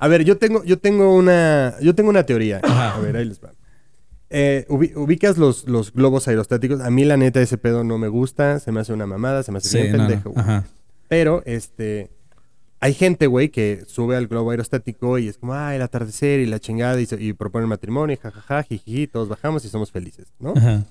A ver, yo tengo, yo tengo una, yo tengo una teoría. Ajá. A ver, ahí les va. Eh, ubi- ubicas los, los globos aerostáticos. A mí, la neta, ese pedo no me gusta. Se me hace una mamada, se me hace Sí, bien no, no. pendejo. güey. Pero, este. Hay gente, güey, que sube al globo aerostático y es como, ay, el atardecer y la chingada y, se- y proponen matrimonio, y jajaja, jiji, todos bajamos y somos felices, ¿no? Ajá.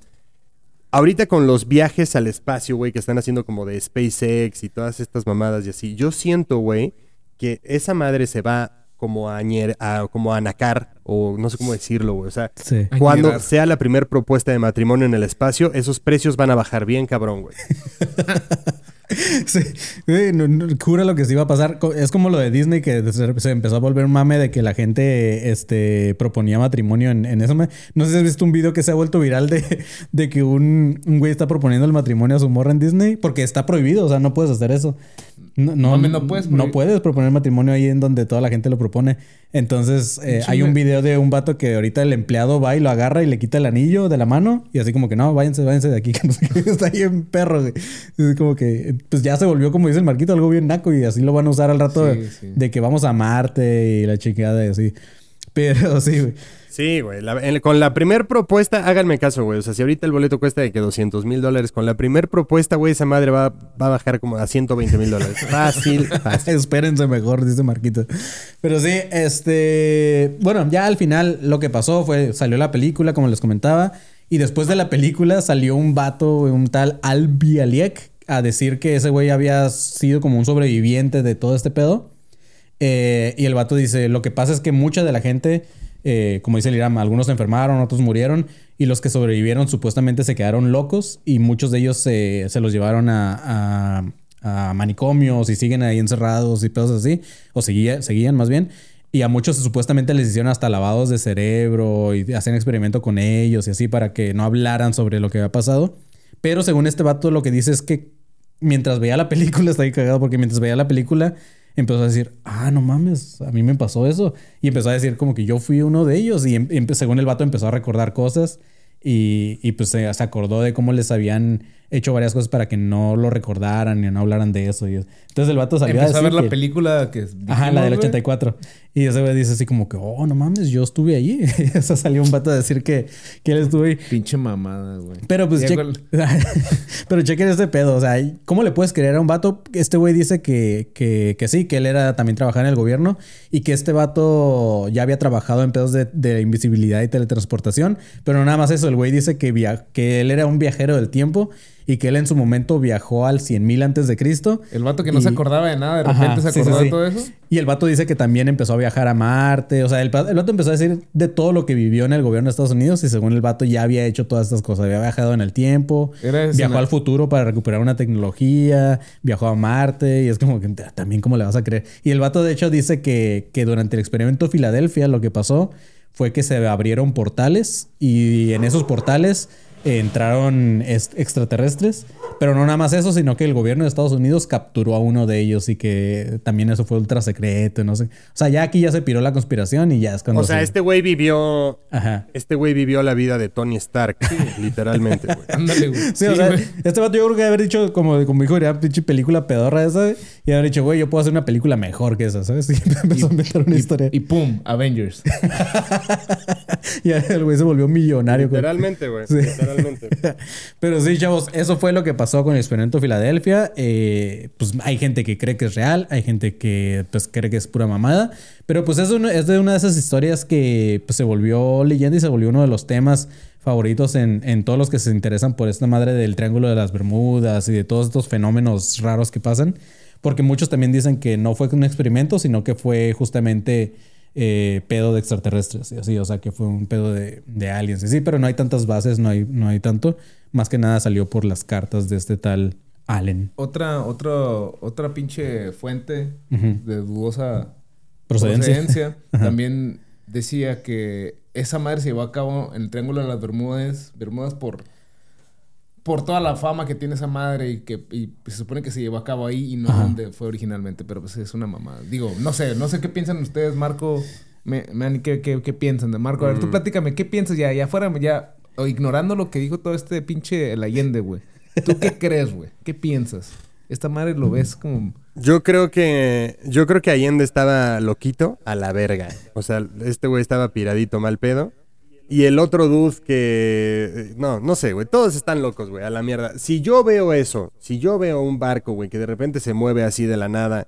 Ahorita con los viajes al espacio, güey, que están haciendo como de SpaceX y todas estas mamadas y así, yo siento, güey, que esa madre se va como a, ñer- a- como a anacar, o no sé cómo decirlo, güey. O sea, Sí. Cuando sea la primera propuesta de matrimonio en el espacio, esos precios van a bajar bien, cabrón, güey. Sí, jura lo que sí iba a pasar. Es como lo de Disney que se se empezó a volver mame de que la gente este, proponía matrimonio en, en eso. No sé si has visto un video que se ha vuelto viral de, de que un, un güey está proponiendo el matrimonio a su morra en Disney porque está prohibido, o sea, no puedes hacer eso. No, no, puedes no puedes proponer matrimonio ahí en donde toda la gente lo propone. Entonces, eh, hay un video de un vato que ahorita el empleado va y lo agarra y le quita el anillo de la mano y así como que no, váyanse, váyanse de aquí, que no sé qué, está ahí en perro, güey. Es como que, pues ya se volvió, como dice el Marquito, algo bien naco y así lo van a usar al rato Sí, de, sí. de que vamos a Marte y la chingada y así. Pero sí, güey. Sí, güey. la- en- con la primer propuesta, háganme caso, güey. O sea, si ahorita el boleto cuesta de que 200 mil dólares, con la primer propuesta, güey, esa madre va, va a bajar como a 120 mil dólares. Fácil, fácil. Espérense mejor, dice Marquito. Pero sí, este. Bueno, ya al final lo que pasó fue. Salió la película, como les comentaba. Y después de la película salió un vato, un tal Albi Aliek, a decir que ese güey había sido como un sobreviviente de todo este pedo. Eh, y el vato dice: Lo que pasa es que mucha de la gente. Eh, como dice el Iram, algunos se enfermaron, otros murieron y los que sobrevivieron supuestamente se quedaron locos y muchos de ellos se, los llevaron a manicomios y siguen ahí encerrados y pedos así, o seguía- seguían más bien. Y a muchos supuestamente les hicieron hasta lavados de cerebro y hacían experimento con ellos y así para que no hablaran sobre lo que había pasado. Pero según este vato lo que dice es que mientras veía la película, está ahí cagado porque mientras veía la película empezó a decir, ah, no mames, a mí me pasó eso. Y empezó a decir como que yo fui uno de ellos y em- según el vato empezó a recordar cosas Y, y pues se, se acordó de cómo les habían hecho varias cosas para que no lo recordaran y no hablaran de eso. Y, entonces el vato salió Empezó a ver la película que Ajá, la del dijimos, güey. 84. Y ese güey dice así como que, oh, no mames, yo estuve allí. o sea, salió un vato a decir que, que él estuvo ahí. Pinche mamada, güey. Pero pues, Ya che- con- pero chequen este pedo. O sea, ¿cómo le puedes creer a un vato? Este güey dice que, que, que sí, que él era también trabajar en el gobierno y que este vato ya había trabajado en pedos de, de invisibilidad y teletransportación. Pero nada más eso, el güey dice que, via- que él era un viajero del tiempo y que él en su momento viajó al 100.000 antes de Cristo. El vato que no Y- se acordaba de nada, de Ajá, repente se acordó sí, de todo eso. Y el vato dice que también empezó a viajar a Marte. O sea, el, el vato empezó a decir de todo lo que vivió en el gobierno de Estados Unidos. Y según el vato ya había hecho todas estas cosas. Había viajado en el tiempo. Viajó al futuro para recuperar una tecnología. Viajó a Marte. Y es como que "Ah, también cómo le vas a creer. Y el vato de hecho dice que, que durante el experimento Filadelfia lo que pasó fue que se abrieron portales. Y en esos portales entraron est- extraterrestres. Pero no nada más eso, sino que el gobierno de Estados Unidos capturó a uno de ellos y que también eso fue ultra secreto, no sé. O sea, ya aquí ya se piró la conspiración y ya es cuando O sea, se- este güey vivió. Ajá. Este güey vivió la vida de Tony Stark, literalmente, güey. Ándale, güey. Sí, o sea, este vato yo creo que haber dicho, como, como dijo, era pinche película pedorra esa, y haber dicho, güey, yo puedo hacer una película mejor que esa, ¿sabes? Y empezó a inventar una historia. Y pum, Avengers. Y el güey se volvió millonario. Literalmente, güey. Sí. Literalmente. Pero sí, chavos, eso fue lo que pasó con el experimento Filadelfia. Eh, pues hay gente que cree que es real, hay gente que pues cree que es pura mamada. Pero pues es, uno- es de una de esas historias que pues, se volvió leyenda y se volvió uno de los temas favoritos en, en todos los que se interesan por esta madre del Triángulo de las Bermudas y de todos estos fenómenos raros que pasan. Porque muchos también dicen que no fue un experimento, sino que fue justamente eh, pedo de extraterrestres y así, o sea, que fue un pedo de, de aliens. y Sí, pero no hay tantas bases, no hay, no hay tanto. Más que nada salió por las cartas de este tal Allen. Otra, otra, otra pinche fuente de dudosa Procedencia. procedencia también decía que esa madre se llevó a cabo en el Triángulo de las Bermudas, Bermudas por, por toda la fama que tiene esa madre y que y se supone que se llevó a cabo ahí y no Ajá. donde fue originalmente, pero pues es una mamada. Digo, no sé, no sé qué piensan ustedes, Marco, me, Manny, ¿qué, qué, qué piensan de Marco? A ver, tú platícame, ¿qué piensas ya, ya fuera, ya, o ignorando lo que dijo todo este pinche el Allende, güey? ¿Tú qué crees, güey? ¿Qué piensas? Esta madre lo ves como... Yo creo que. Yo creo que Allende estaba loquito a la verga. O sea, este güey estaba piradito mal pedo. Y el otro dude que. No, no sé, güey. Todos están locos, güey, a la mierda. Si yo veo eso, si yo veo un barco, güey, que de repente se mueve así de la nada,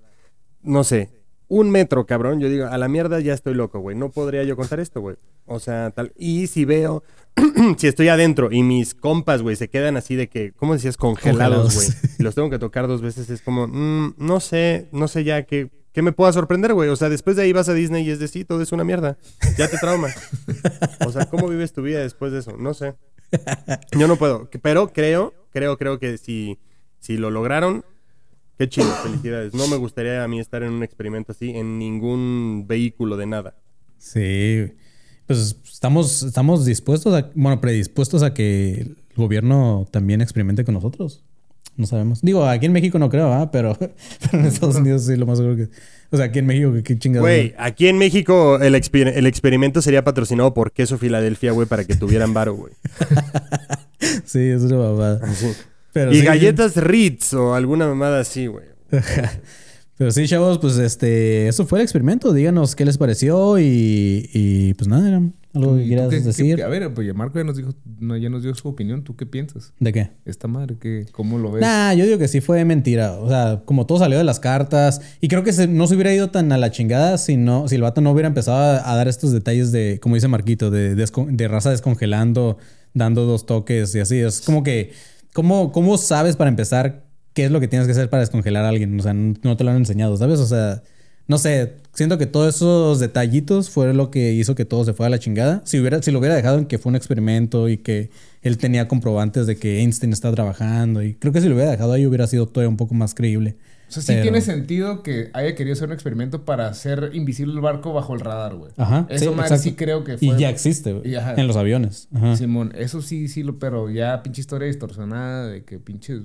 no sé, un metro, cabrón, yo digo, a la mierda ya estoy loco, güey. No podría yo contar esto, güey. O sea, tal. Y si veo. si estoy adentro y mis compas, güey, se quedan así de que, ¿cómo decías? Congelados, güey. Y los tengo que tocar dos veces, es como, mm, no sé, no sé ya qué, qué me pueda sorprender, güey. O sea, después de ahí vas a Disney y es de sí, todo es una mierda. Ya te trauma. O sea, ¿cómo vives tu vida después de eso? No sé. Yo no puedo. Pero creo, creo, creo que si, si lo lograron, qué chido, felicidades. No me gustaría a mí estar en un experimento así en ningún vehículo de nada. Sí. Pues estamos, estamos dispuestos a, bueno, predispuestos a que el gobierno también experimente con nosotros. No sabemos. Digo, aquí en México no creo, ¿ah? Pero, pero en Estados Unidos sí, lo más seguro que. O sea, aquí en México, ¿qué, chingados? Güey, aquí en México el, exper- el experimento sería patrocinado por Queso Filadelfia, güey, para que tuvieran varo, güey. Sí, es una babada. Pero Y sí, galletas Ritz o alguna mamada así, güey. Pero sí, chavos, pues este, eso fue el experimento. Díganos qué les pareció y, y pues nada, era algo que ¿Y tú quieras qué- qué- decir. a ver, pues ya Marco ya nos dijo, no, ya nos dio su opinión. ¿Tú qué piensas? ¿De qué? Esta madre, ¿qué, ¿cómo lo ves? Nah, yo digo que sí fue mentira. O sea, como todo salió de las cartas. Y creo que se- no se hubiera ido tan a la chingada si, no, si el vato no hubiera empezado a, a dar estos detalles de, como dice Marquito, de, raza descongelando, dando dos toques y así. Es como que, ¿cómo, ¿cómo sabes para empezar qué es lo que tienes que hacer para descongelar a alguien? O sea, no, no te lo han enseñado, ¿sabes? O sea, no sé. Siento que todos esos detallitos fue lo que hizo que todo se fuera a la chingada. Si, hubiera, si lo hubiera dejado en que fue un experimento y que él tenía comprobantes de que Einstein está trabajando. Y creo que si lo hubiera dejado ahí hubiera sido todavía un poco más creíble. O sea, sí Pero- tiene sentido que haya querido hacer un experimento para hacer invisible el barco bajo el radar, güey. Ajá. Eso sí, exacto. sí creo que fue. Y ya existe, güey. En los aviones. Ajá. Simón, eso sí, sí, lo, pero ya pinche historia distorsionada de que pinches.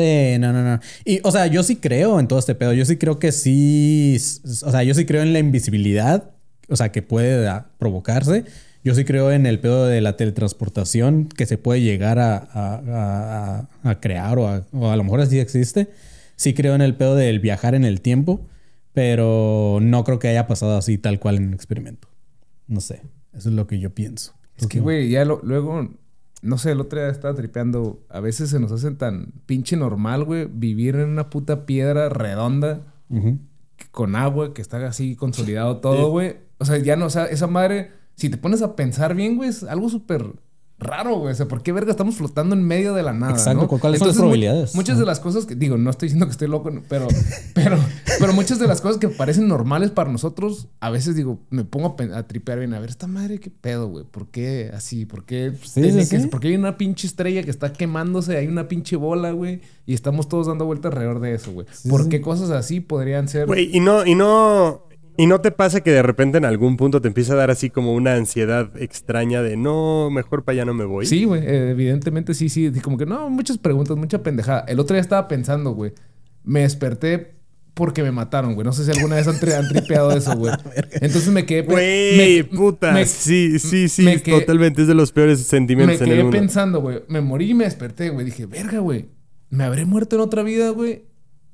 Sí, no, no, no. Y, o sea, yo sí creo en todo este pedo. Yo sí creo que sí. O sea, yo sí creo en la invisibilidad. O sea, que puede ah, provocarse. Yo sí creo en el pedo de la teletransportación que se puede llegar a, a- a- crear o a, o a lo mejor así existe. Sí creo en el pedo del viajar en el tiempo, pero no creo que haya pasado así tal cual en un experimento. No sé, eso es lo que yo pienso. Es que, güey, ya lo- luego, no sé, el otro día estaba tripeando. A veces se nos hace tan pinche normal, güey, vivir en una puta piedra redonda con agua, que está así consolidado todo, güey. O sea, ya no, o sea, esa madre, si te pones a pensar bien, güey, es algo súper raro, güey. O sea, ¿por qué verga estamos flotando en medio de la nada? Exacto, ¿no? ¿cu- cuáles son las probabilidades? muchas de las cosas que, digo, no estoy diciendo que estoy loco, pero, pero, pero muchas de las cosas que parecen normales para nosotros, a veces digo, me pongo a, tripear bien, a ver, esta madre, qué pedo, güey. ¿Por qué así? ¿Por qué? Sí, tiene sí, que- sí. ¿Por qué hay una pinche estrella que está quemándose? Hay una pinche bola, güey. Y estamos todos dando vueltas alrededor de eso, güey. ¿Por sí. qué cosas así podrían ser? Güey, y no, y no, y no te pasa que de repente en algún punto te empieza a dar así como una ansiedad extraña de no, mejor para allá no me voy. Sí, güey, eh, evidentemente sí, sí. Como que no, muchas preguntas, mucha pendejada. El otro día estaba pensando, güey. Me desperté porque me mataron, güey. No sé si alguna vez han, tri- han tripeado eso, güey. Entonces me quedé... Güey, me- puta. me- sí, sí, sí, me quedé- totalmente es de los peores Me sentimientos en el quedé mundo. pensando, güey. Me morí y me desperté, güey. Dije, verga, güey. Me habré muerto en otra vida, güey.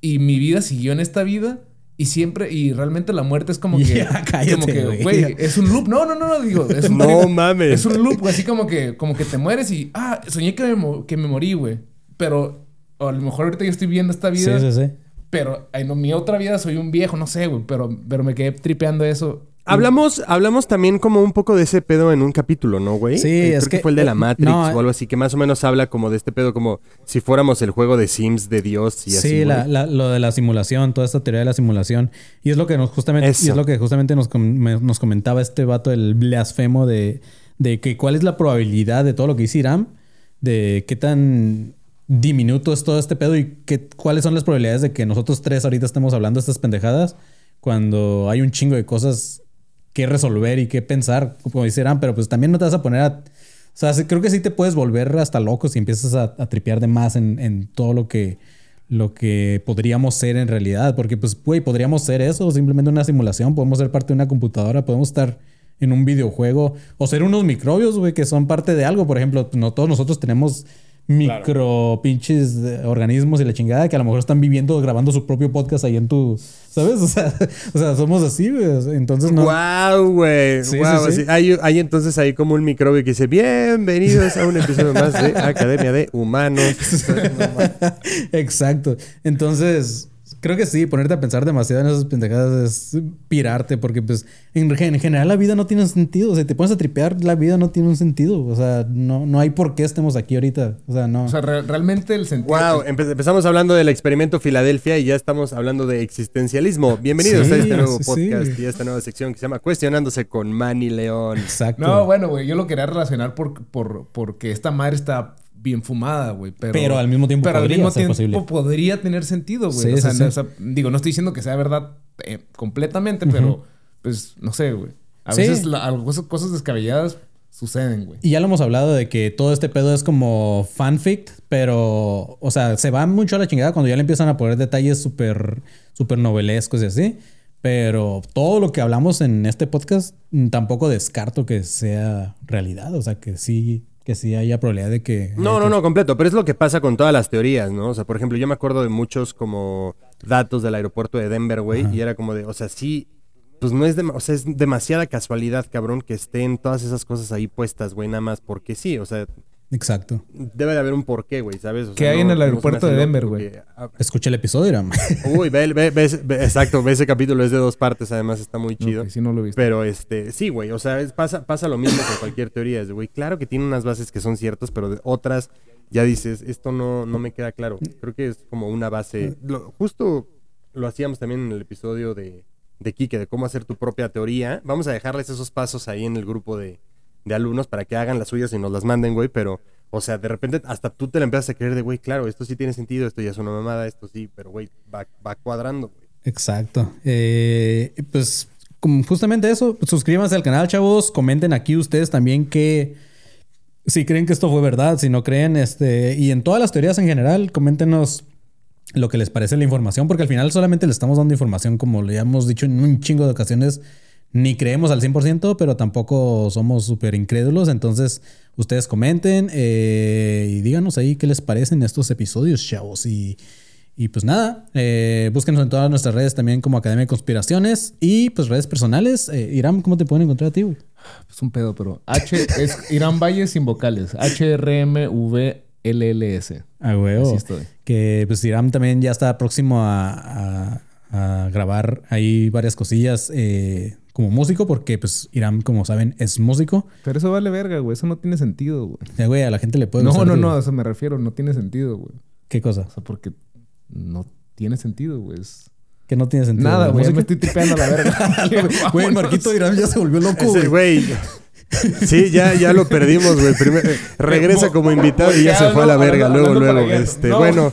Y mi vida siguió en esta vida. Y siempre, y realmente la muerte es como que. Ya, cállate, como que, güey. es un loop. No, no, no, no, digo. Es un, No mames. Es un loop, güey. Así como que, como que te mueres y. Ah, soñé que me, que me morí, güey. Pero o a lo mejor ahorita yo estoy viendo esta Sí, vida. sí, sí. Pero en mi otra vida soy un viejo, no sé, güey. Pero, pero me quedé tripeando eso. Hablamos, hablamos también como un poco de ese pedo en un capítulo, ¿no, güey? Sí, Eh, es creo que, que- fue el de la eh, Matrix no, o algo así, que más o menos habla como de este pedo como si fuéramos el juego de Sims de Dios y así. Sí, la- güey. la- lo de la simulación, toda esta teoría de la simulación. Y es lo que nos justamente, Eso. y es lo que justamente nos, me- nos comentaba este vato, el blasfemo de, de que cuál es la probabilidad de todo lo que dice Iram, de qué tan diminuto es todo este pedo y qué, cuáles son las probabilidades de que nosotros tres ahorita estemos hablando estas pendejadas cuando hay un chingo de cosas que resolver y que pensar, como dice Iram, pero pues también no te vas a poner a... O sea, creo que sí te puedes volver hasta loco si empiezas a, a tripear de más en, en todo lo que, lo que podríamos ser en realidad. Porque, pues, güey, podríamos ser eso, simplemente una simulación. Podemos ser parte de una computadora, podemos estar en un videojuego o ser unos microbios, güey, que son parte de algo. Por ejemplo, no todos nosotros tenemos micro pinches organismos y la chingada que a lo mejor están viviendo, grabando su propio podcast ahí en tu, ¿sabes? O sea, o sea somos así, güey. Entonces no. Wow, güey. Sí, Guau, sí, sí. así. Hay, hay entonces ahí como un microbio que dice, bienvenidos a un episodio más de Academia de Humanos. Exacto. Entonces, creo que sí, ponerte a pensar demasiado en esas pendejadas es pirarte, porque pues en, en general la vida no tiene sentido. O sea, te pones a tripear, la vida no tiene un sentido. O sea, no, no hay por qué estemos aquí ahorita. O sea, no. O sea, re- realmente el sentido. Wow, empe- empezamos hablando del experimento Filadelfia y ya estamos hablando de existencialismo. Bienvenidos Sí, a este nuevo sí, podcast sí. y a esta nueva sección que se llama Cuestionándose con Manny León. Exacto. No, bueno, güey, yo lo quería relacionar por, por, porque esta madre está bien fumada, güey. Pero, Pero al mismo tiempo pero al podría mismo ser tiempo posible. podría tener sentido, güey. Sí, o, sea, sí, sí. o sea, digo, no estoy diciendo que sea verdad eh, completamente, pero pues no sé, güey. A veces la- cosas descabelladas suceden, güey. Y ya lo hemos hablado de que todo este pedo es como fanfic, pero, o sea, se va mucho a la chingada cuando ya le empiezan a poner detalles súper, súper novelescos y así. Pero todo lo que hablamos en este podcast mm, tampoco descarto que sea realidad. O sea, que sí, que sí haya probabilidad de que... No, no, no, completo, pero es lo que pasa con todas las teorías, ¿no? O sea, por ejemplo, yo me acuerdo de muchos como datos del aeropuerto de Denver, güey, y era como de, o sea, sí, pues no es, dem- o sea, es demasiada casualidad, cabrón, que estén todas esas cosas ahí puestas, güey, nada más porque sí, o sea, Exacto. debe de haber un porqué, güey, ¿sabes? O ¿Qué sea, hay no- en el aeropuerto de Denver, porque- ah, Escucha el episodio, Iram. Uy, ve, ve- ve exacto, ve ese capítulo, es de dos partes, además está muy chido. Sí, no lo he visto. Pero este, sí, güey, o sea, es- pasa, pasa lo mismo con cualquier teoría, güey, claro que tiene unas bases que son ciertas, pero de otras ya dices, esto no, no me queda claro. Creo que es como una base, lo- justo lo hacíamos también en el episodio de, de Kike, de cómo hacer tu propia teoría. Vamos a dejarles esos pasos ahí en el grupo de, de alumnos para que hagan las suyas y nos las manden, güey, pero, o sea, de repente hasta tú te la empiezas a creer de, güey, claro, esto sí tiene sentido, esto ya es una mamada, esto sí, pero, güey, va, cuadrando, güey. Exacto. Eh, pues justamente eso, suscríbanse al canal, chavos. Comenten aquí ustedes también que si creen que esto fue verdad, si no creen, este, y en todas las teorías en general, coméntenos lo que les parece la información, porque al final solamente le estamos dando información, como le hemos dicho en un chingo de ocasiones. Ni creemos al 100%, pero tampoco somos súper incrédulos. Entonces, ustedes comenten eh, y díganos ahí qué les parecen estos episodios, chavos. Y, y pues nada, eh, búsquenos en todas nuestras redes también como Academia de Conspiraciones y pues redes personales. Eh, Iram, ¿cómo te pueden encontrar a ti, güey? Es un pedo, pero H es Irán Valle sin vocales. H-R-M-V-L-L-S. A huevo. Así estoy. Que pues Iram también ya está próximo a, a- a grabar ahí varias cosillas eh, como músico, porque pues Iram, como saben, es músico. Pero eso vale verga, güey. Eso no tiene sentido, güey. Ya, güey, a la gente le puede No, gustar no, tu- no, a eso me refiero. No tiene sentido, güey. ¿Qué cosa? O sea, porque no tiene sentido, güey. Es- Que no tiene sentido. Nada, ¿La güey. Me estoy tripeando a la verga. Güey. Marquito Iram ya se volvió loco, güey. güey. Sí, ya, ya lo perdimos, güey. Eh, regresa como invitado y ya se fue a la verga. Luego, luego. Este, No. bueno.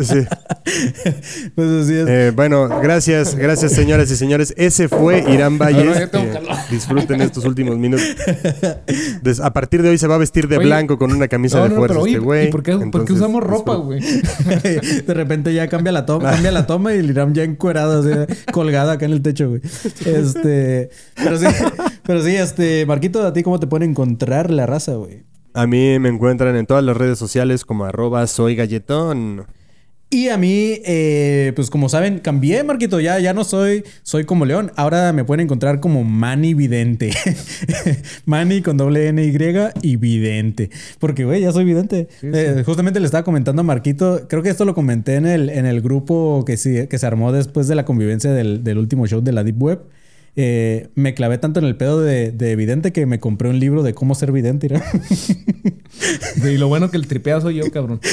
Sí. Pues así es. Eh, bueno, gracias, gracias señoras y señores. Ese fue Irán Valle. No, no, ya tengo Eh, disfruten estos últimos minutos. A partir de hoy se va a vestir de Oye, blanco con una camisa de fuerza este güey. ¿y por qué, por qué Entonces, usamos ropa, disfruten. güey? De repente ya cambia la toma, cambia la toma y el Iram ya encuerado, así, colgado acá en el techo, güey. Este, pero sí, pero sí, este, Marquito, ¿a ti cómo te pueden encontrar la raza, güey? A mí me encuentran en todas las redes sociales como arroba soy galletón. Y a mí, eh, pues como saben, cambié, Marquito. Ya, ya no soy, soy como León. Ahora me pueden encontrar como Manny Vidente. Manny con doble N Y y Vidente. Porque, güey, ya soy vidente. Eh, justamente le estaba comentando a Marquito. Creo que esto lo comenté en el, en el grupo que, sí, que se armó después de la convivencia del, del último show de la Deep Web. Eh, me clavé tanto en el pedo de, de vidente que me compré un libro de cómo ser vidente. mira. Y lo bueno que el tripeado soy yo, cabrón.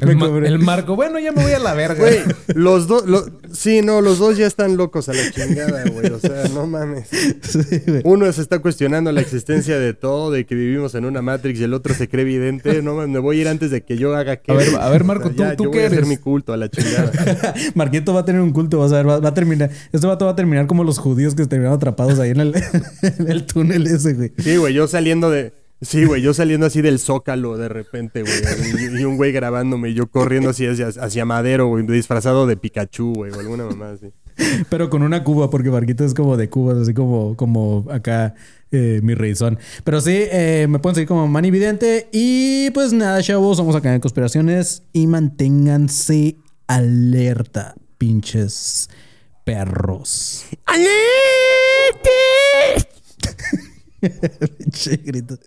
El, ma- cobré. el marco, bueno, ya me voy a la verga. Güey, los dos, lo- sí, no, los dos ya están locos a la chingada, güey. O sea, no mames. Sí. Uno se está cuestionando la existencia de todo, de que vivimos en una Matrix y el otro se cree evidente. No mames, me voy a ir antes de que yo haga que. A ver, a ver, Marco, tú- tú yo qué voy a hacer mi culto a la chingada. Marquito va a tener un culto, vas a ver, va, va a terminar. Este vato va a terminar como los judíos que terminaron atrapados ahí en el, en el túnel ese, güey. Sí, güey, yo saliendo de. Sí, güey, yo saliendo así del zócalo de repente, güey. Y, y un güey grabándome y yo corriendo así hacia, hacia Madero, güey, disfrazado de Pikachu, güey, o alguna mamá así. Pero con una cuba, porque Marquito es como de cubas, así como, como acá eh, mi reizón. Pero sí, eh, me pueden seguir como Manny Vidente. Y pues nada, chavos, somos acá en Conspiraciones. Y manténganse alerta, pinches perros. Grito.